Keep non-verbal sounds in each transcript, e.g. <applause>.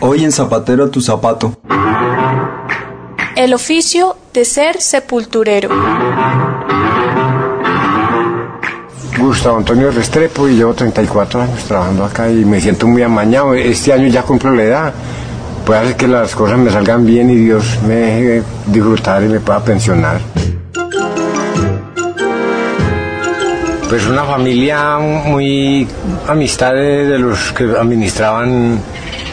Hoy en Zapatero tu zapato. El oficio de ser sepulturero. Gustavo Antonio Restrepo y llevo 34 años trabajando acá y me siento muy amañado. Este año ya cumplo la edad. Puede hacer que las cosas me salgan bien y Dios me deje disfrutar y me pueda pensionar. Pues una familia muy amistad de, de los que administraban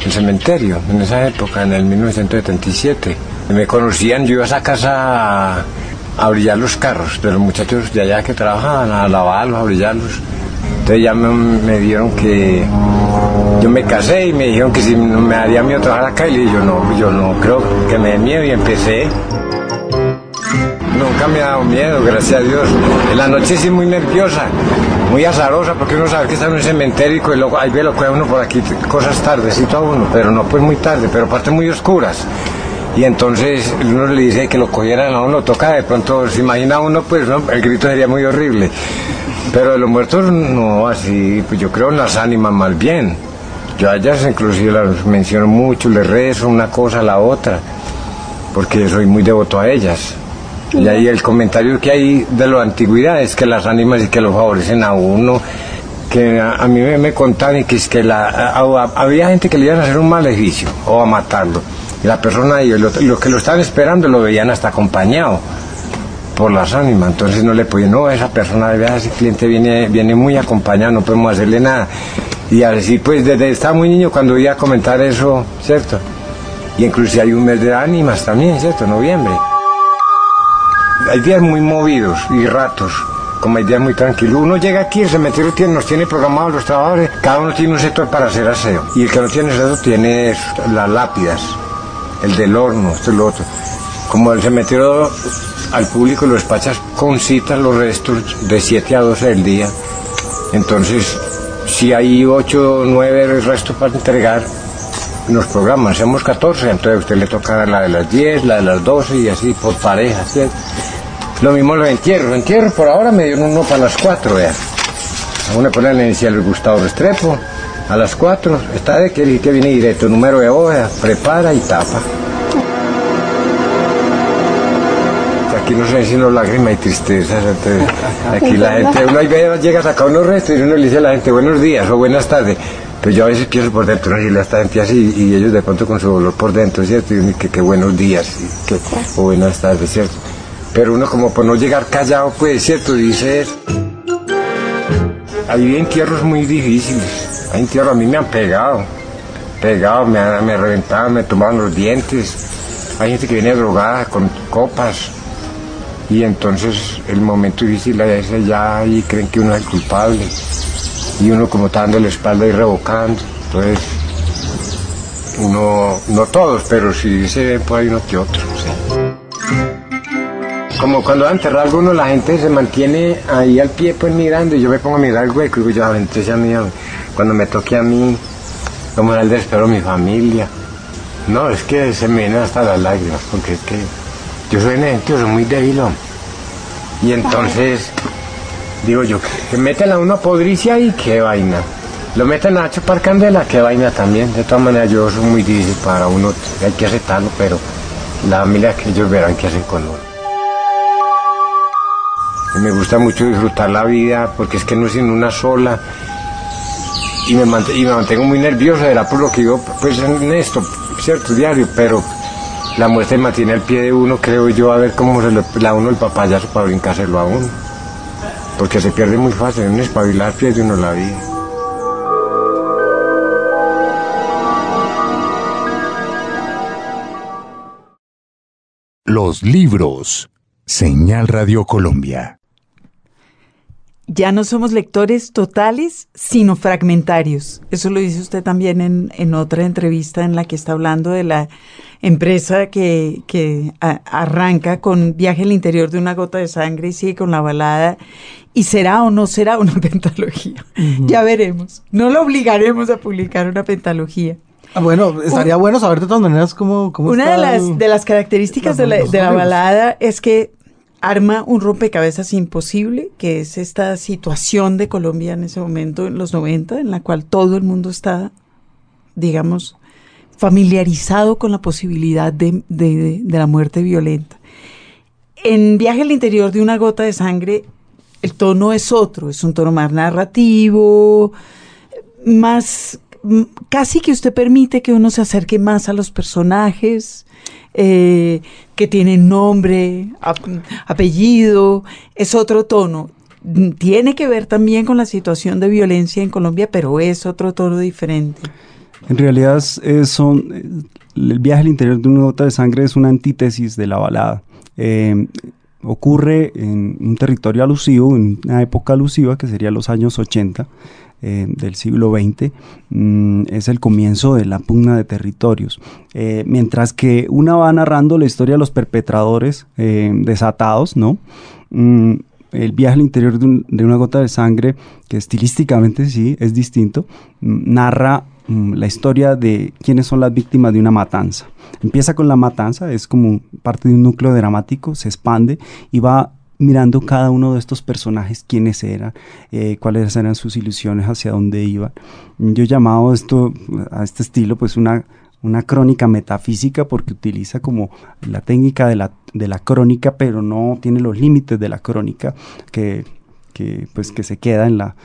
el cementerio en esa época, en el 1977. Me conocían, yo iba a esa casa a, brillar los carros de los muchachos de allá que trabajaban, a lavarlos, a brillarlos. Entonces ya me, dieron que yo me casé y me dijeron que si me haría miedo trabajar acá y yo no, yo no creo que me dé miedo y empecé. Nunca me ha dado miedo, gracias a Dios. En la noche sí muy nerviosa, muy azarosa, porque uno sabe que está en un cementerio y luego ahí ve lo que uno por aquí, cosas tardecito a uno, pero no pues muy tarde, pero partes muy oscuras. Y entonces uno le dice que lo cogieran a uno, toca de pronto, se imagina uno, pues el grito sería muy horrible. Pero de los muertos no, así, pues yo creo en las ánimas más bien. Yo a ellas inclusive las menciono mucho, les rezo una cosa a la otra, porque soy muy devoto a ellas. Y ahí el comentario que hay de la antigüedad es que las ánimas y que lo favorecen a uno, que a, mí me, me contaban que es que la, había gente que le iban a hacer un maleficio o a matarlo. Y la persona y lo- los que lo estaban esperando lo veían hasta acompañado por las ánimas. Entonces no le podían, no, esa persona, ese cliente viene, viene muy acompañado, no podemos hacerle nada. Y así pues desde estaba muy niño cuando iba a comentar eso, ¿cierto? Y inclusive hay un mes de ánimas también, ¿cierto? Noviembre. Hay días muy movidos y ratos, como hay días muy tranquilos. Uno llega aquí, el cementerio tiene, nos tiene programados los trabajadores, cada uno tiene un sector para hacer aseo. Y el que no tiene aseo tiene las lápidas, el del horno, esto y lo otro. Como el cementerio al público lo despachas con cita los restos de 7 a 12 del día. Entonces, si hay 8 o 9 restos para entregar, nos programan, hacemos 14, entonces a usted le toca la de las 10, la de las 12 y así por pareja, ¿cierto? Lo mismo los entierros, los entierros por ahora me dieron uno para las 4, vea. A uno le ponen la inicial Gustavo Restrepo, a las 4, está de que, que viene directo, número de hoja, prepara y tapa. Aquí no sé sino lágrimas y tristezas. entonces, aquí la gente, uno ahí llega a sacar unos restos y uno le dice a la gente buenos días o buenas tardes. Pero yo a veces pienso por dentro, ¿no? y a esta gente así, y ellos de pronto con su dolor por dentro, ¿cierto? Y que, que buenos días, y que, o buenas tardes, ¿cierto? Pero uno como por no llegar callado, pues, ¿cierto? Dice. Hay entierros muy difíciles. Hay entierros, a mí me han pegado. Pegado, me, han- me reventaban, me tomaban los dientes. Hay gente que viene drogada con copas. Y entonces el momento difícil es ya ahí creen que uno es el culpable. Y uno como está dando la espalda y revocando. Entonces, uno, no todos, pero sí se ven por ahí uno que otro. Como cuando va a enterrar alguno, la gente se mantiene ahí al pie pues mirando y yo me pongo a mirar el hueco y digo, ya, entonces a mí, cuando me toque a mí, como era el desespero de mi familia. No, es que se me vienen hasta las lágrimas, porque es que yo soy nervioso, soy muy débil. Y entonces, digo yo, que meten a uno a podricia y qué vaina. Lo meten a chupar candela, qué vaina también. De todas maneras, yo soy muy difícil para uno, hay que aceptarlo, pero la familia que ellos verán qué hacen con uno. Me gusta mucho disfrutar la vida, porque es que no es en una sola. Y me, mantengo muy nervioso, era por lo que digo, pues en esto, cierto, diario, pero la muerte mantiene al pie de uno, creo yo, a ver cómo se le da uno el papayazo para brincárselo a uno. Porque se pierde muy fácil, en espabilar pierde uno la vida. Los libros. Señal Radio Colombia. Ya no somos lectores totales, sino fragmentarios. Eso lo dice usted también en, en otra entrevista en la que está hablando de la empresa que, que a- arranca con Viaje al interior de una gota de sangre y sigue con la balada. ¿Y será o no será una <laughs> pentalogía? Ya veremos. No lo obligaremos a publicar una pentalogía. Ah, bueno, estaría bueno saber de todas maneras cómo, cómo Una de las, de las características de la, de la balada es que arma un rompecabezas imposible, que es esta situación de Colombia en ese momento, en los 90, en la cual todo el mundo está, digamos, familiarizado con la posibilidad de, de, de la muerte violenta. En Viaje al interior de una gota de sangre, el tono es otro, es un tono más narrativo, más casi que usted permite que uno se acerque más a los personajes, eh, que tienen nombre, ap apellido, es otro tono. Tiene que ver también con la situación de violencia en Colombia, pero es otro tono diferente. En realidad, son, el viaje al interior de una gota de sangre es una antítesis de la balada. Ocurre en un territorio alusivo, en una época alusiva que sería los años 80 eh, del siglo XX, mm, es el comienzo de la pugna de territorios. Eh, mientras que una va narrando la historia de los perpetradores eh, desatados, ¿no? Mm, el viaje al interior de, de, una gota de sangre, que estilísticamente sí es distinto, mm, narra la historia de quiénes son las víctimas de una matanza. Empieza con la matanza, es como parte de un núcleo dramático, se expande y va mirando cada uno de estos personajes quiénes eran, eh, cuáles eran sus ilusiones, hacia dónde iban. Yo he llamado esto, a este estilo, pues una, una crónica metafísica porque utiliza como la técnica de la, de la crónica, pero no tiene los límites de la crónica que, que, pues, que se queda en la,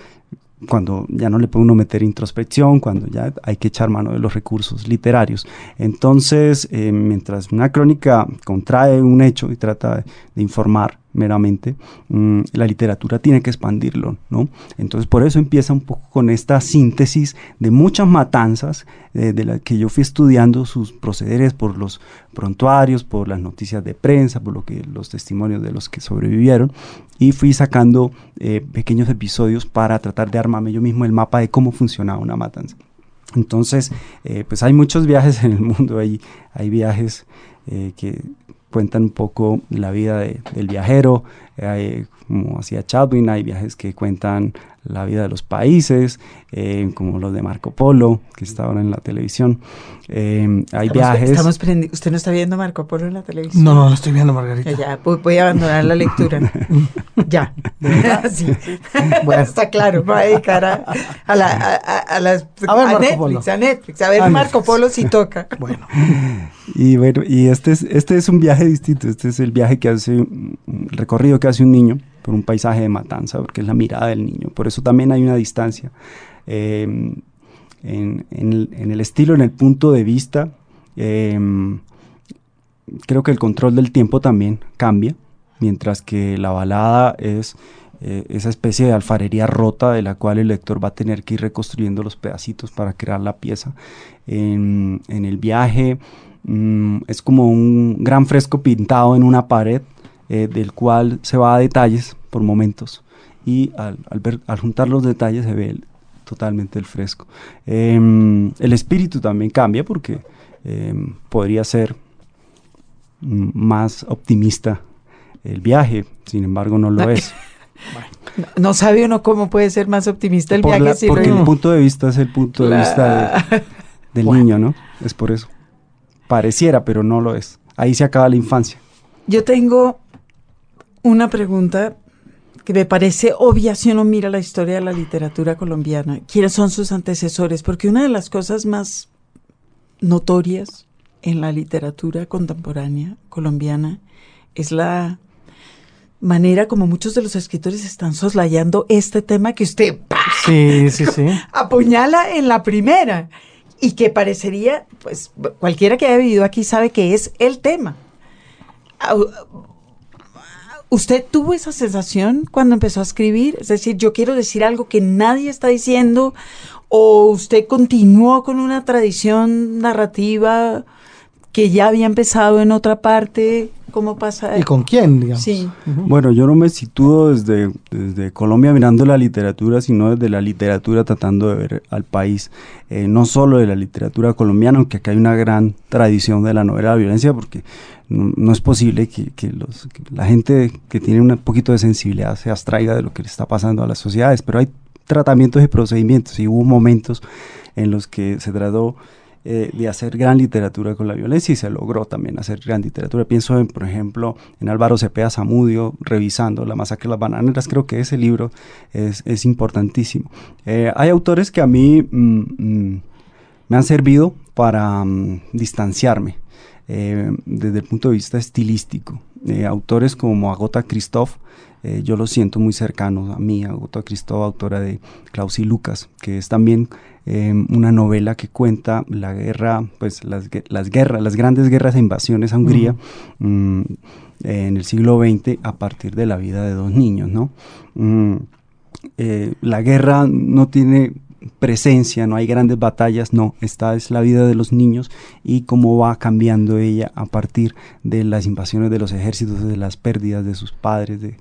cuando ya no le puede uno meter introspección, cuando ya hay que echar mano de los recursos literarios. Entonces, eh, mientras una crónica contrae un hecho y trata de, de informar meramente, mmm, la literatura tiene que expandirlo, ¿no? Entonces, por eso empieza un poco con esta síntesis de muchas matanzas eh, de las que yo fui estudiando sus procederes por los prontuarios, por las noticias de prensa, por lo que los testimonios de los que sobrevivieron y fui sacando eh, pequeños episodios para tratar de armarme yo mismo el mapa de cómo funcionaba una matanza. Entonces, eh, pues hay muchos viajes en el mundo, hay, viajes que cuentan un poco la vida de, del viajero, eh, como hacía Chadwin, hay viajes que cuentan la vida de los países, eh, como los de Marco Polo, que está ahora en la televisión. Eh, hay estamos, viajes... Estamos ¿Usted no está viendo Marco Polo en la televisión? No, no, no estoy viendo Margarita. Ya, ya voy, voy, a abandonar la lectura. <laughs> ya. <laughs> sí. Bueno. está claro, me voy a dedicar a, a, la, a, a las, a, ver, a Netflix, Polo. a Netflix, a ver a Marco. Polo si toca. Bueno. <laughs> Y bueno, y este es, este es un viaje distinto, este es el viaje que hace, el recorrido que hace un niño por un paisaje de matanza, porque es la mirada del niño. Por eso también hay una distancia. Eh, en, el, estilo, en el punto de vista, eh, creo que el control del tiempo también cambia, mientras que la balada es eh, esa especie de alfarería rota de la cual el lector va a tener que ir reconstruyendo los pedacitos para crear la pieza. En, el viaje mmm, es como un gran fresco pintado en una pared eh, del cual se va a detalles por momentos y al, al, ver, al juntar los detalles se ve el, totalmente el fresco. Eh, el espíritu también cambia porque eh, podría ser más optimista el viaje, sin embargo no lo es. <laughs> No, no, sabe uno cómo puede ser más optimista el por viaje. La, si porque no... el punto de vista es el punto de la... vista de, <laughs> del bueno. niño, ¿no? Es por eso. Pareciera, pero no lo es. Ahí se acaba la infancia. Yo tengo una pregunta que me parece obvia si uno mira la historia de la literatura colombiana. ¿Quiénes son sus antecesores? Porque una de las cosas más notorias en la literatura contemporánea colombiana es la manera como muchos de los escritores están soslayando este tema que usted sí, sí, sí. <laughs> apuñala en la primera y que parecería, pues cualquiera que haya vivido aquí sabe que es el tema. ¿Usted tuvo esa sensación cuando empezó a escribir? Es decir, yo quiero decir algo que nadie está diciendo, o usted continuó con una tradición narrativa que ya había empezado en otra parte. ¿Cómo pasa? ¿Y con quién, digamos? Sí. Uh -huh. Bueno, yo no me sitúo desde, desde, Colombia mirando la literatura, sino desde la literatura tratando de ver al país, eh, no solo de la literatura colombiana, aunque acá hay una gran tradición de la novela de la violencia, porque no, no es posible que, que, los, que, la gente que tiene un poquito de sensibilidad se abstraiga de lo que le está pasando a las sociedades, pero hay tratamientos y procedimientos, y hubo momentos en los que se trató eh, de hacer gran literatura con la violencia y se logró también hacer gran literatura. Pienso, en, por ejemplo, en Álvaro Cepeda Zamudio, revisando La masacre de las bananeras, creo que ese libro es, es importantísimo. Eh, hay autores que a mí mm, mm, me han servido para mm, distanciarme eh, desde el punto de vista estilístico. Eh, autores como Agota Christoph, eh, yo lo siento muy cercano a mí, Agota Christoph, autora de Klaus y Lucas, que es también una novela que cuenta la guerra, pues las, las, guerras, las grandes guerras e invasiones a Hungría mm, en el siglo XX a partir de la vida de dos niños, ¿no? Mm, la guerra no tiene presencia, no hay grandes batallas, no, esta es la vida de los niños y cómo va cambiando ella a partir de las invasiones de los ejércitos, de las pérdidas de sus padres, de,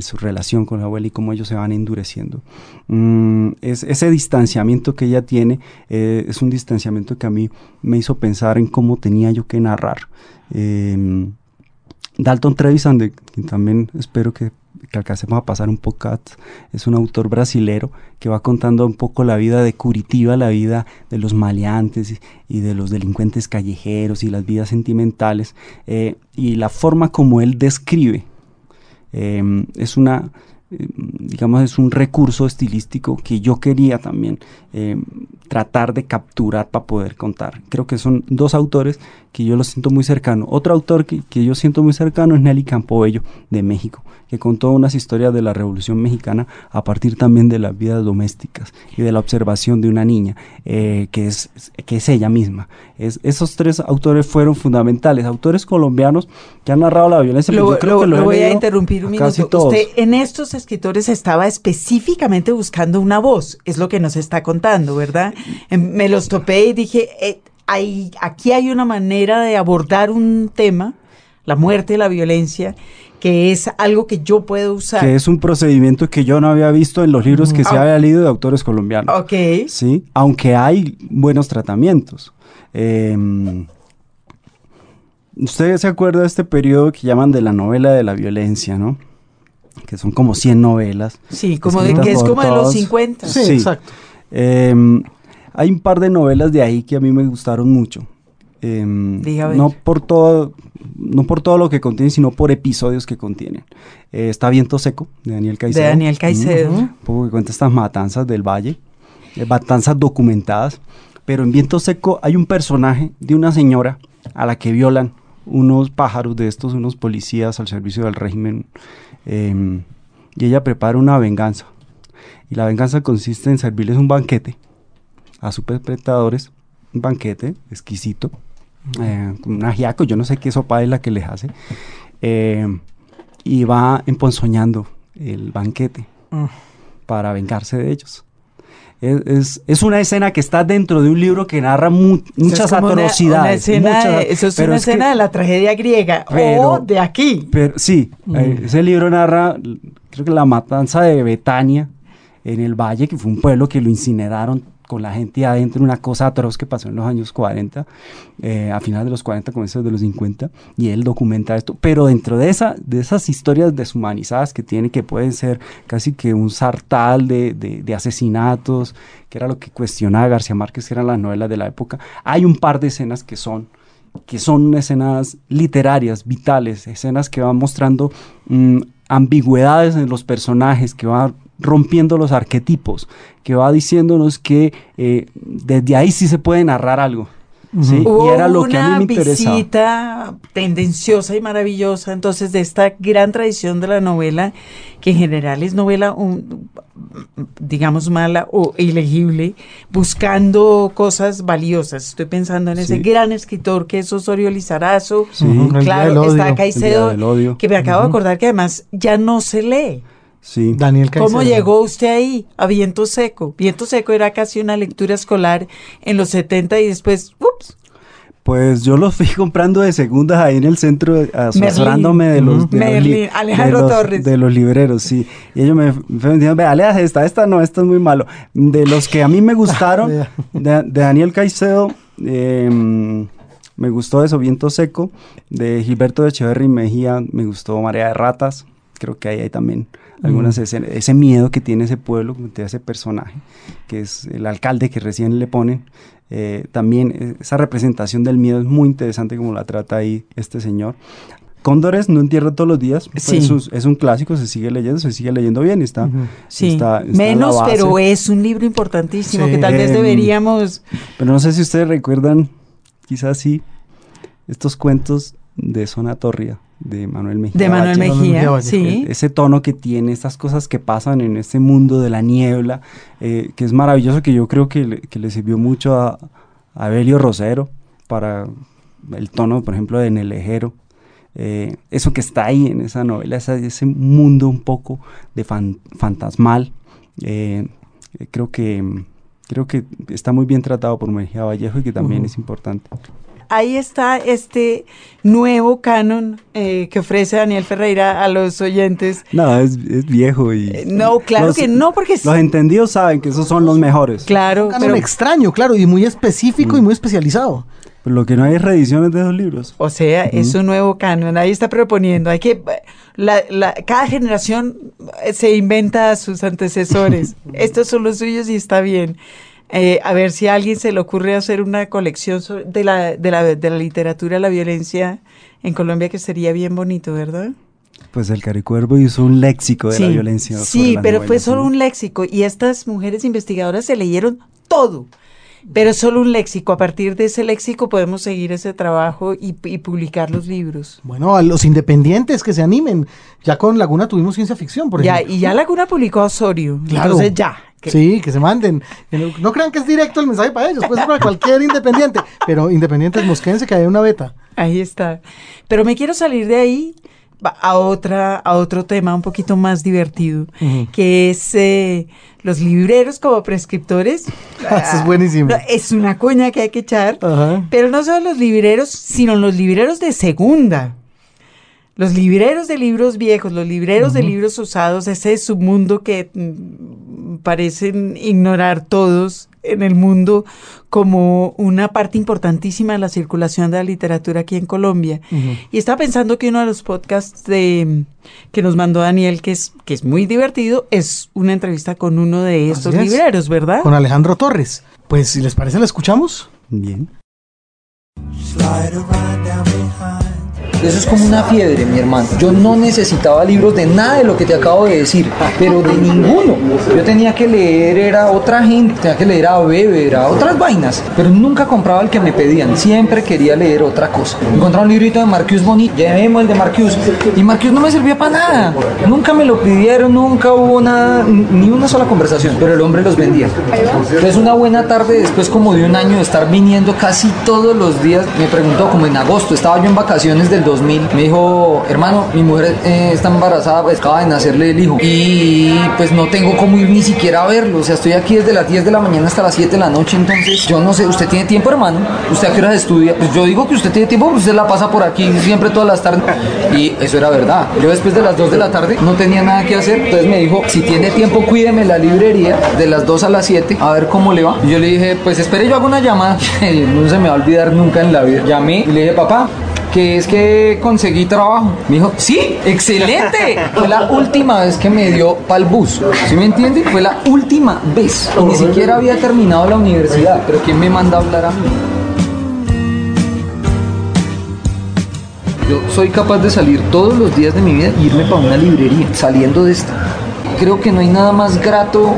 su relación con la abuela y cómo ellos se van endureciendo. Mm, es, ese distanciamiento que ella tiene eh, es un distanciamiento que a mí me hizo pensar en cómo tenía yo que narrar. Em, Dalton Trevisan, de también espero que que alcancemos a pasar un poco, es un autor brasilero que va contando un poco la vida de Curitiba, la vida de los maleantes y de los delincuentes callejeros y las vidas sentimentales eh, y la forma como él describe eh, es una eh, digamos, es un recurso estilístico que yo quería también tratar de capturar para poder contar. Creo que son dos autores que yo los siento muy cercano. Otro autor que, que yo siento muy cercano es Nelly Campobello de México que contó unas historias de la Revolución Mexicana a partir también de las vidas domésticas y de la observación de una niña, eh, que, es, que es ella misma. Es, esos tres autores fueron fundamentales, autores colombianos que han narrado la violencia. Lo, yo creo que lo, voy a interrumpir un minuto. Usted en estos escritores estaba específicamente buscando una voz, es lo que nos está contando, ¿verdad? Em, me los topé y dije, eh, hay, aquí hay una manera de abordar un tema, la muerte, la violencia, que es algo que yo puedo usar. Que es un procedimiento que yo no había visto en los libros que se ah. había leído de autores colombianos. Ok. Sí, aunque hay buenos tratamientos. Eh, Usted se acuerda de este periodo que llaman de la novela de la violencia, ¿no? Que son como 100 novelas. Sí, como de que es como de los 50. Sí, exacto. Em, hay un par de novelas de ahí que a mí me gustaron mucho. Em, no por todo no por todo lo que contiene sino por episodios que contienen eh, está Viento Seco de Daniel Caicedo. De Daniel Caicedo. Que cuenta estas matanzas del valle eh, matanzas documentadas. Pero en Viento Seco hay un personaje de una señora a la que violan unos pájaros de estos unos policías al servicio del régimen. Em, y ella prepara una venganza y la venganza consiste en servirles un banquete a sus perpetradores un banquete exquisito eh, un ajiaco, yo no sé qué sopa es la que les hace, eh, y va emponzoñando el banquete mm. para vengarse de ellos. Es, es, una escena que está dentro de un libro que narra muchas atrocidades. eso es una escena de la tragedia griega o de aquí. Pero, sí, mm. eh, ese libro narra, creo que la matanza de Betania en el valle, que fue un pueblo que lo incineraron con la gente adentro, una cosa atroz que pasó en los años 40, eh, a finales de los 40, comienzos de los 50, y él documenta esto, pero dentro de, esa, de esas historias deshumanizadas que tiene, que pueden ser casi que un sartal de, de, asesinatos, que era lo que cuestionaba García Márquez, que eran las novelas de la época, hay un par de escenas que son que son escenas literarias, vitales, escenas que van mostrando mm, ambigüedades en los personajes, que van rompiendo los arquetipos, que va diciéndonos que eh, desde ahí sí se puede narrar algo. ¿sí? y era lo que a mí me interesaba. visita tendenciosa y maravillosa, entonces, de esta gran tradición de la novela, que en general es novela, un, digamos, mala o ilegible, buscando cosas valiosas. Estoy pensando en ese gran escritor que es Osorio Lizarazo. claro, está Caicedo, que me acabo de acordar que además ya no se lee. Sí. Daniel ¿Cómo llegó usted ahí a Viento Seco? Viento Seco era casi una lectura escolar en los 70 y después, ups. Pues yo los fui <laughs> comprando de segundas ahí en el centro, asesorándome de los, de Alejandro Torres. De los libreros, sí. Y ellos me, me dijeron, vea, esta, esta no, esta es muy malo. De los que a mí me <laughs> gustaron, de, Daniel Caicedo, em, me gustó eso, Viento Seco. De Gilberto de Echeverry Mejía, me gustó Marea de Ratas. Creo que ahí hay también algunas ese miedo que tiene ese pueblo, de ese personaje, que es el alcalde que recién le ponen. Eh, también esa representación del miedo es muy interesante como la trata ahí este señor. Cóndores no entierra todos los días. pues Sí. es, un, es un clásico, se sigue leyendo, se sigue leyendo bien. Está, Sí, está- está menos, pero es un libro importantísimo Sí. que tal vez Em, deberíamos... Pero no sé si ustedes recuerdan, quizás sí, estos cuentos de Zona Tórrida, de Manuel Mejía. De Manuel Mejía, sí. Ese tono que tiene, estas cosas que pasan en este mundo de la niebla, eh, que es maravilloso, que yo creo que le, que le sirvió mucho a, a Belio Rosero para el tono, por ejemplo, de Nelejero. Eh, eso que está ahí en esa novela, esa- ese mundo un poco de fan- fantasmal, eh, creo que creo que está muy bien tratado por Mejía Vallejo y que también es importante. Ahí está este nuevo canon eh, que ofrece Daniel Ferreira a los oyentes. No, es, es viejo y... Eh, no, claro los- que no, porque es- Los entendidos saben que esos son los mejores. Claro, Un canon pero, extraño, claro, y muy específico Mm. y muy especializado. Pero lo que no hay es reediciones de esos libros. o sea, es un nuevo canon. Ahí está proponiendo. Hay que la, la- cada generación se inventa a sus antecesores. <laughs> Estos son los suyos y está bien. Eh, a ver si a alguien se le ocurre hacer una colección sobre- de, la, de, la, de la literatura de la violencia en Colombia, que sería bien bonito, ¿verdad? Pues el Caricuervo hizo un léxico de la violencia. Sí, pero fue solo ¿no? un léxico y estas mujeres investigadoras se leyeron todo. Pero solo un léxico. A partir de ese léxico podemos seguir ese trabajo y, y publicar los libros. Bueno, a los independientes que se animen. Ya con Laguna tuvimos ciencia ficción, por Ya, ejemplo. y ya Laguna publicó a Osorio. Claro. Entonces ya. Que- Sí, que se manden. No, crean que es directo el mensaje para ellos, puede ser para cualquier independiente. Pero independientes mosquense que hay una beta. Ahí está. Pero me quiero salir de ahí a otra, a otro tema un poquito más divertido, que es eh, los libreros como prescriptores. <laughs> Eso es buenísimo. No, Es una cuña que hay que echar. Pero no solo los libreros, sino los libreros de segunda. Los libreros de libros viejos, los libreros de libros usados, ese submundo que mm, parecen ignorar todos en el mundo como una parte importantísima de la circulación de la literatura aquí en Colombia. Y estaba pensando que uno de los podcasts de, que nos mandó Daniel, que es, que es muy divertido, es una entrevista con uno de estos es. libreros, ¿verdad? Con Alejandro Torres. Pues si les parece, la escuchamos. Bien. Eso es como una fiebre, mi hermano. Yo no necesitaba libros de nada de lo que te acabo de decir, pero de ninguno. Yo tenía que leer, era otra gente, tenía que leer a Weber, a otras vainas, pero nunca compraba el que me pedían. Siempre quería leer otra cosa. Encontraba un librito de Marcus Boni, llevemos el de Marcus. Y Marcus no me servía para nada. Nunca me lo pidieron, nunca hubo nada, ni una sola conversación, pero el hombre los vendía. Entonces una buena tarde, después como de un año de estar viniendo casi todos los días, me preguntó, como en agosto, estaba yo en vacaciones del 2000, me dijo, hermano, mi mujer eh, está embarazada, pues, acaba de nacerle el hijo, y pues no tengo cómo ir ni siquiera a verlo, o sea, estoy aquí desde las 10 de la mañana hasta las 7 de la noche, entonces yo no sé, ¿usted tiene tiempo, hermano? ¿Usted a qué horas estudia? Pues yo digo que usted tiene tiempo, pues usted la pasa por aquí siempre todas las tardes, y eso era verdad. Yo después de las 2 de la tarde no tenía nada que hacer, entonces me dijo, si tiene tiempo, cuídeme la librería de las 2 a las 7, a ver cómo le va. Y yo le dije, pues espere, yo hago una llamada, <laughs> no se me va a olvidar nunca en la vida. Llamé y le dije, papá, que es que conseguí trabajo. Me dijo, sí, excelente. Fue la última vez que me dio pa'l bus. ¿Sí me entiende? Fue la última vez. Ni siquiera había terminado la universidad. Pero ¿quién me manda a hablar a mí? Yo soy capaz de salir todos los días de mi vida y irme para una librería, saliendo de esta. Creo que no hay nada más grato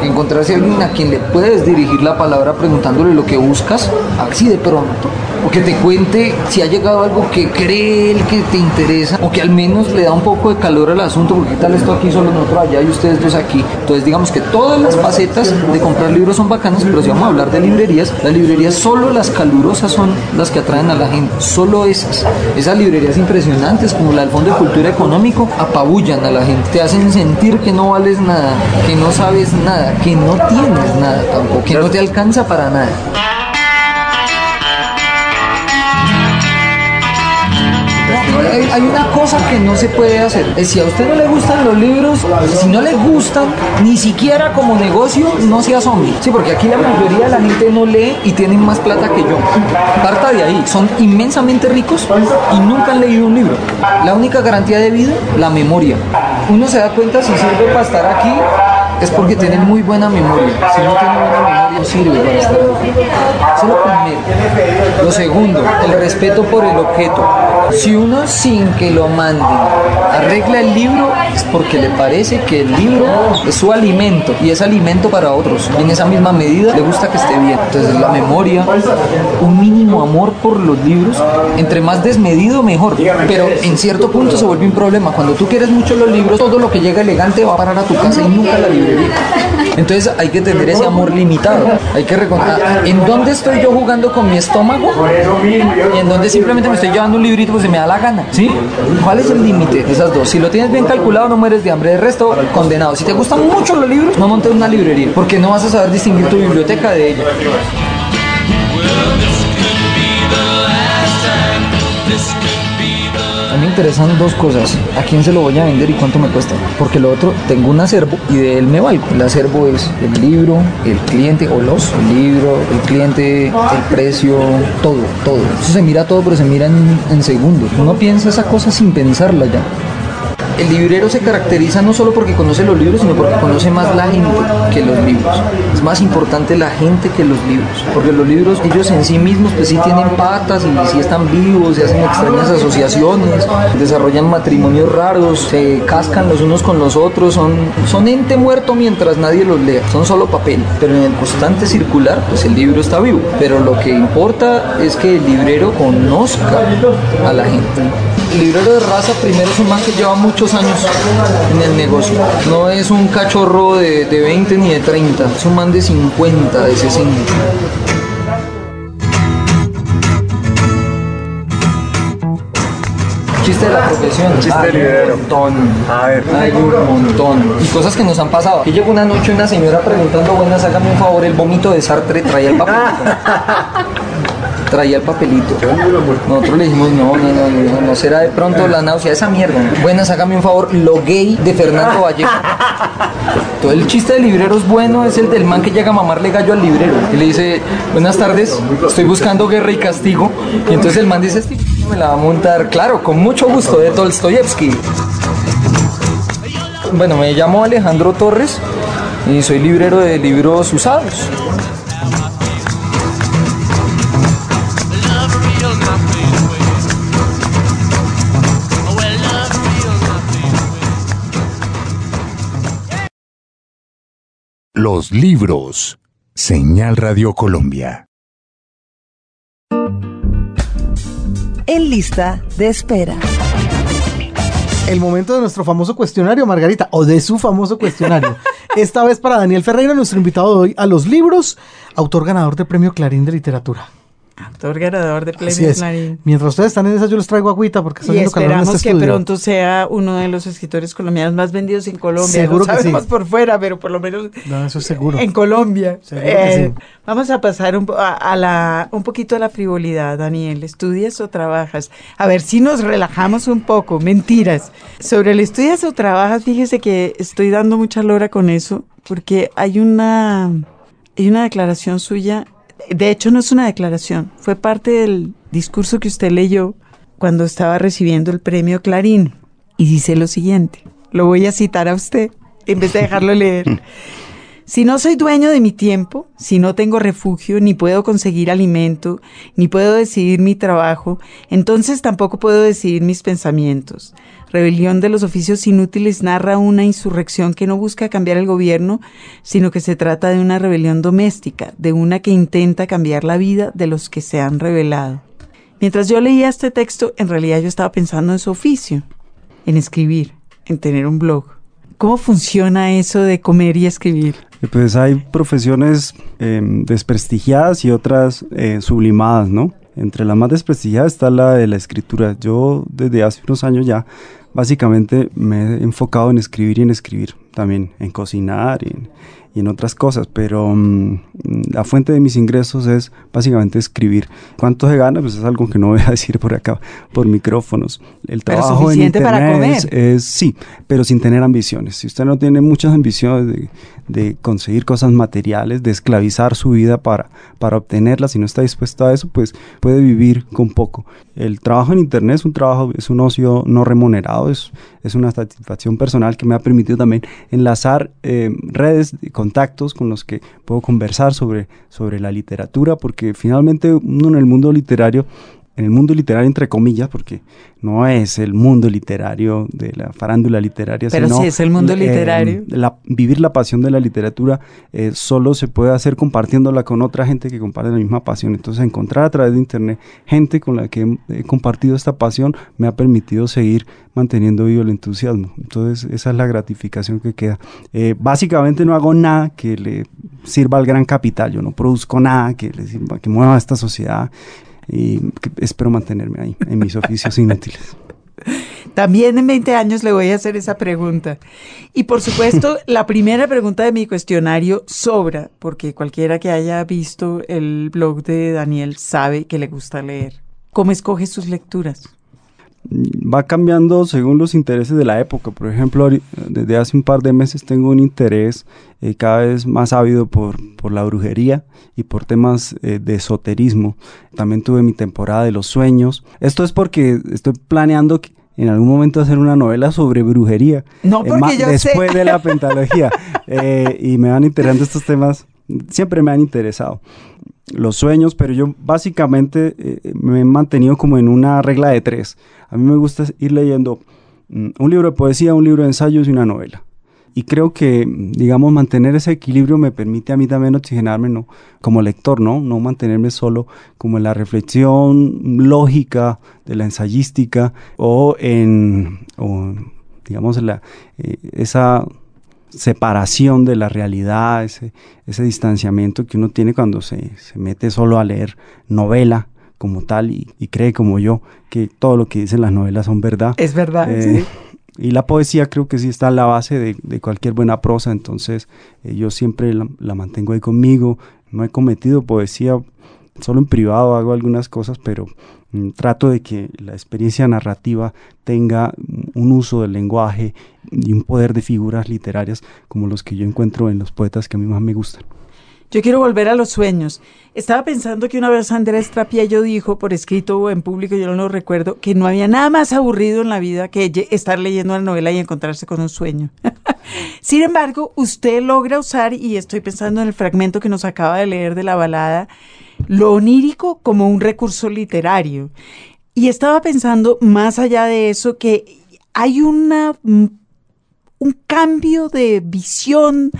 que encontrarse a alguien a quien le puedes dirigir la palabra preguntándole lo que buscas, así de pronto. O que te cuente si ha llegado algo que cree él que te interesa, o que al menos le da un poco de calor al asunto, porque tal esto aquí solo nosotros allá y ustedes dos aquí. Entonces digamos que todas las facetas de comprar libros son bacanas, pero si vamos a hablar de librerías, las librerías solo las calurosas son las que atraen a la gente, solo esas. Esas librerías impresionantes como la del Fondo de Cultura Económico apabullan a la gente, te hacen sentir que no vales nada, que no sabes nada, que no tienes nada tampoco, que no te alcanza para nada. Hay, una cosa que no se puede hacer. Si a usted no le gustan los libros, si no le gustan, ni siquiera como negocio, no sea zombie. Sí, porque aquí la mayoría de la gente no lee y tienen más plata que yo. Parta de ahí. Son inmensamente ricos y nunca han leído un libro. La única garantía de vida, la memoria. Uno se da cuenta si sirve para estar aquí es porque tiene muy buena memoria. Sirve para estar lo primero. Lo segundo, el respeto por el objeto. Si uno sin que lo manden arregla el libro, es porque le parece que el libro es su alimento y es alimento para otros. En esa misma medida le gusta que esté bien. Entonces la memoria, un mínimo amor por los libros, entre más desmedido mejor. Pero en cierto punto se vuelve un problema. Cuando tú quieres mucho los libros, todo lo que llega elegante va a parar a tu casa y nunca a la librería. Entonces hay que tener ese amor limitado. Hay que reconocer en dónde estoy yo jugando con mi estómago y en dónde simplemente me estoy llevando un librito pues se me da la gana. ¿Sí? ¿Cuál es el límite de esas dos? Si lo tienes bien calculado, no mueres de hambre. De resto, condenado. Si te gustan mucho los libros, no montes una librería porque no vas a saber distinguir tu biblioteca de ella. Interesan dos cosas. ¿A quién se lo voy a vender y cuánto me cuesta? Porque lo otro, tengo un acervo y de él me valgo. El acervo es el libro, el cliente o los, el libro, el cliente, el precio, todo, todo. Eso se mira todo, pero se mira en, en segundos. Uno piensa esa cosa sin pensarla ya. El librero se caracteriza no solo porque conoce los libros, sino porque conoce más la gente que los libros. Es más importante la gente que los libros, porque los libros ellos en sí mismos pues sí tienen patas y sí están vivos, se hacen extrañas asociaciones, desarrollan matrimonios raros, se cascan los unos con los otros, son, son ente muerto mientras nadie los lea, son solo papel. Pero en el constante circular, pues el libro está vivo. Pero lo que importa es que el librero conozca a la gente. El librero de raza primero es un man que lleva muchos años en el negocio. No es un cachorro de, de 20 ni de 30, es un man de 50, de 60. Chiste de la profesión. Chiste Hay de librero. Un montón. A ver. Hay un montón. Y cosas que nos han pasado. Que llegó una noche una señora preguntando, buenas, hágame un favor, el vómito de Sartre traía el papelito. <laughs> traía el papelito. Nosotros le dijimos, no, no, no, no, no será de pronto la náusea, esa mierda. Buenas, hágame un favor, lo gay de Fernando Vallejo. <laughs> Todo el chiste del librero es bueno, es el del man que llega a mamarle gallo al librero. Y le dice, buenas tardes, estoy buscando guerra y castigo. Y entonces el man dice, este me la va a montar, claro, con mucho gusto, de Tolstoyevsky. Bueno, me llamo Alejandro Torres y soy librero de libros usados. Los libros. Señal Radio Colombia. En lista de espera. El momento de nuestro famoso cuestionario, Margarita, o de su famoso cuestionario. <laughs> Esta vez para Daniel Ferreira, nuestro invitado de hoy a los libros, autor ganador de Premio Clarín de Literatura. Autor ganador de Premio. Clarín. Mientras ustedes están en esa, yo les traigo agüita porque está Y en esperamos este que estudio. pronto sea uno de los escritores colombianos más vendidos en Colombia. Seguro no que sí. sabemos por fuera, pero por lo menos No, eso es seguro. en Colombia. Eh, sí. Vamos a pasar un, a la, un poquito a la frivolidad, Daniel. ¿Estudias o trabajas? A ver si nos relajamos un poco. Mentiras. Sobre el estudias o trabajas, fíjese que estoy dando mucha lora con eso, porque hay una, hay una declaración suya. De hecho, no es una declaración, fue parte del discurso que usted leyó cuando estaba recibiendo el premio Clarín. Y dice lo siguiente, lo voy a citar a usted en vez de dejarlo leer. <laughs> Si no soy dueño de mi tiempo, si no tengo refugio, ni puedo conseguir alimento, ni puedo decidir mi trabajo, entonces tampoco puedo decidir mis pensamientos. Rebelión de los oficios inútiles narra una insurrección que no busca cambiar el gobierno, sino que se trata de una rebelión doméstica, de una que intenta cambiar la vida de los que se han rebelado. Mientras yo leía este texto, en realidad yo estaba pensando en su oficio, en escribir, en tener un blog. ¿Cómo funciona eso de comer y escribir? Pues hay profesiones eh, desprestigiadas y otras eh, sublimadas, ¿no? Entre las más desprestigiadas está la de la escritura. Yo desde hace unos años ya básicamente me he enfocado en escribir y en escribir, también en cocinar en, y en otras cosas, pero mm, la fuente de mis ingresos es básicamente escribir. ¿Cuánto se gana? Pues es algo que no voy a <laughs> decir por acá, por micrófonos. El Pero trabajo en suficiente para internet es- comer. es sí, pero sin tener ambiciones. Si usted no tiene muchas ambiciones de, de conseguir cosas materiales, de esclavizar su vida para, para obtenerlas, si no está dispuesto a eso, pues puede vivir con poco. El trabajo en internet es un trabajo, es un ocio no remunerado, es, es una satisfacción personal que me ha permitido también enlazar eh, redes contactos con los que puedo conversar sobre, sobre la literatura, porque finalmente uno en el mundo literario en el mundo literario entre comillas, porque no es el mundo literario de la farándula literaria, Pero sino sí es el mundo eh, literario. la- vivir la pasión de la literatura eh, solo se puede hacer compartiéndola con otra gente que comparte la misma pasión. Entonces encontrar a través de internet gente con la que he, he compartido esta pasión me ha permitido seguir manteniendo vivo el entusiasmo. Entonces esa es la gratificación que queda. Eh, básicamente no hago nada que le sirva al gran capital, yo no produzco nada que le sirva, que mueva a esta sociedad y espero mantenerme ahí en mis oficios inútiles. También en 20 años le voy a hacer esa pregunta. Y por supuesto, <laughs> la primera pregunta de mi cuestionario sobra, porque cualquiera que haya visto el blog de Daniel sabe que le gusta leer. ¿Cómo escoge sus lecturas? Va cambiando según los intereses de la época. Por ejemplo, desde hace un par de meses tengo un interés eh, cada vez más ávido por, por la brujería y por temas eh, de esoterismo. También tuve mi temporada de los sueños. Esto es porque estoy planeando que- en algún momento hacer una novela sobre brujería. No, eh, porque ma- yo después sé. de la <laughs> pentalogía. Eh, y me van interesando estos temas. Siempre me han interesado los sueños, pero yo básicamente eh, me he mantenido como en una regla de tres. A mí me gusta ir leyendo mm, un libro de poesía, un libro de ensayos y una novela. Y creo que, mm, digamos, mantener ese equilibrio me permite a mí también oxigenarme, ¿no? Como lector, ¿no? No mantenerme solo como en la reflexión lógica de la ensayística o en, o, digamos, la, eh, esa separación de la realidad, ese, ese distanciamiento que uno tiene cuando se, se mete solo a leer novela como tal y, y cree como yo que todo lo que dicen las novelas son verdad. Es verdad, Eh, sí. Y la poesía creo que sí está en la base de, de cualquier buena prosa, entonces eh, yo siempre la, la mantengo ahí conmigo. No he cometido poesía, solo en privado hago algunas cosas, pero trato de que la experiencia narrativa tenga mm, un uso del lenguaje y un poder de figuras literarias como los que yo encuentro en los poetas que a mí más me gustan. Yo quiero volver a los sueños. Estaba pensando que una vez Andrés Trapiello dijo por escrito o en público, yo no lo recuerdo, que no había nada más aburrido en la vida que estar leyendo una novela y encontrarse con un sueño. <laughs> Sin embargo, usted logra usar, y estoy pensando en el fragmento que nos acaba de leer de la balada, lo onírico como un recurso literario. Y estaba pensando, más allá de eso, que hay una, un cambio de visión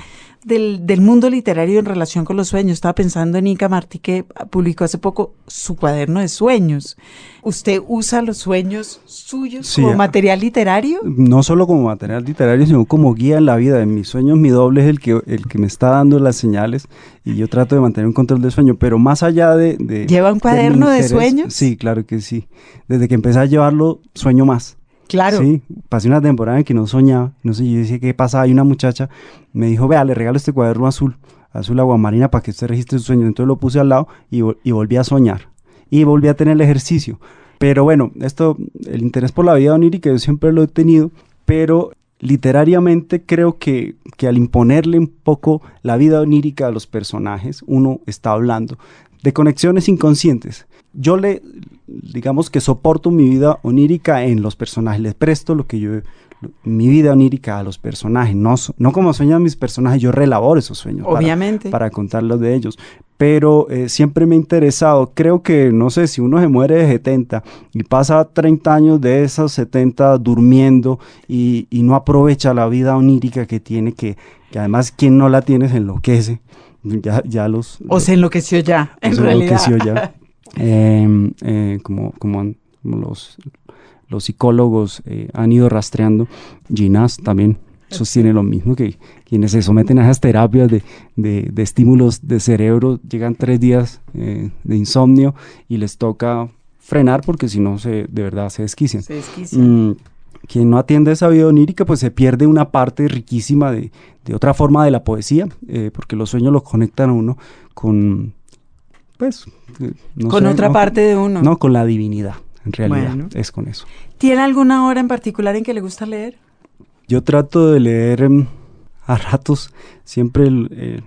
del, del mundo literario en relación con los sueños. Estaba pensando en Inca Martí, que publicó hace poco su cuaderno de sueños. ¿Usted usa los sueños suyos Sí, como material literario? no solo como material literario, sino como guía en la vida. En mis sueños mi doble es el que, el que me está dando las señales y yo trato de mantener un control del sueño, pero más allá de... de- ¿Lleva un cuaderno de sueños? Sí, claro que sí. Desde que empecé a llevarlo, sueño más. Claro. Sí, pasé una temporada en que no soñaba, no sé, yo decía, ¿qué pasa? Hay una muchacha, me dijo, vea, le regalo este cuaderno azul, azul aguamarina para que usted registre sus sueños. Entonces lo puse al lado y, y volví a soñar. Y volví a tener el ejercicio. Pero bueno, esto, el interés por la vida onírica yo siempre lo he tenido, pero literariamente creo que, que al imponerle un poco la vida onírica a los personajes, uno está hablando de conexiones inconscientes. Yo le, digamos que soporto mi vida onírica en los personajes, les presto lo que yo, mi vida onírica a los personajes, no, no como sueñan mis personajes, yo relaboro esos sueños Obviamente. para, contarlos de ellos. Pero eh, siempre me ha interesado, creo que, no sé, si uno se muere de 70 y pasa 30 años de esos 70 durmiendo y, y no aprovecha la vida onírica que tiene, que, que además quien no la tiene se enloquece. Ya, ya los, O se enloqueció ya, en se realidad. enloqueció ya. Eh, eh, como, como, han- como los, los psicólogos eh, han ido rastreando, Ginás también sostiene lo mismo, que quienes se someten a esas terapias de, de- de estímulos de cerebro llegan tres días eh, de insomnio y les toca frenar porque si no se, de verdad se desquician. Se desquician. Mm, quien no atiende esa vida onírica, pues se pierde una parte riquísima de, de otra forma de la poesía, eh, porque los sueños los conectan a uno con, pues, no Con sé, otra no, parte de uno. No, con la divinidad, en realidad, Bueno. es con eso. ¿Tiene alguna hora en particular en que le gusta leer? Yo trato de leer em, a ratos siempre el, eh,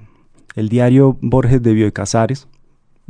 el diario Borges de Bioy Casares,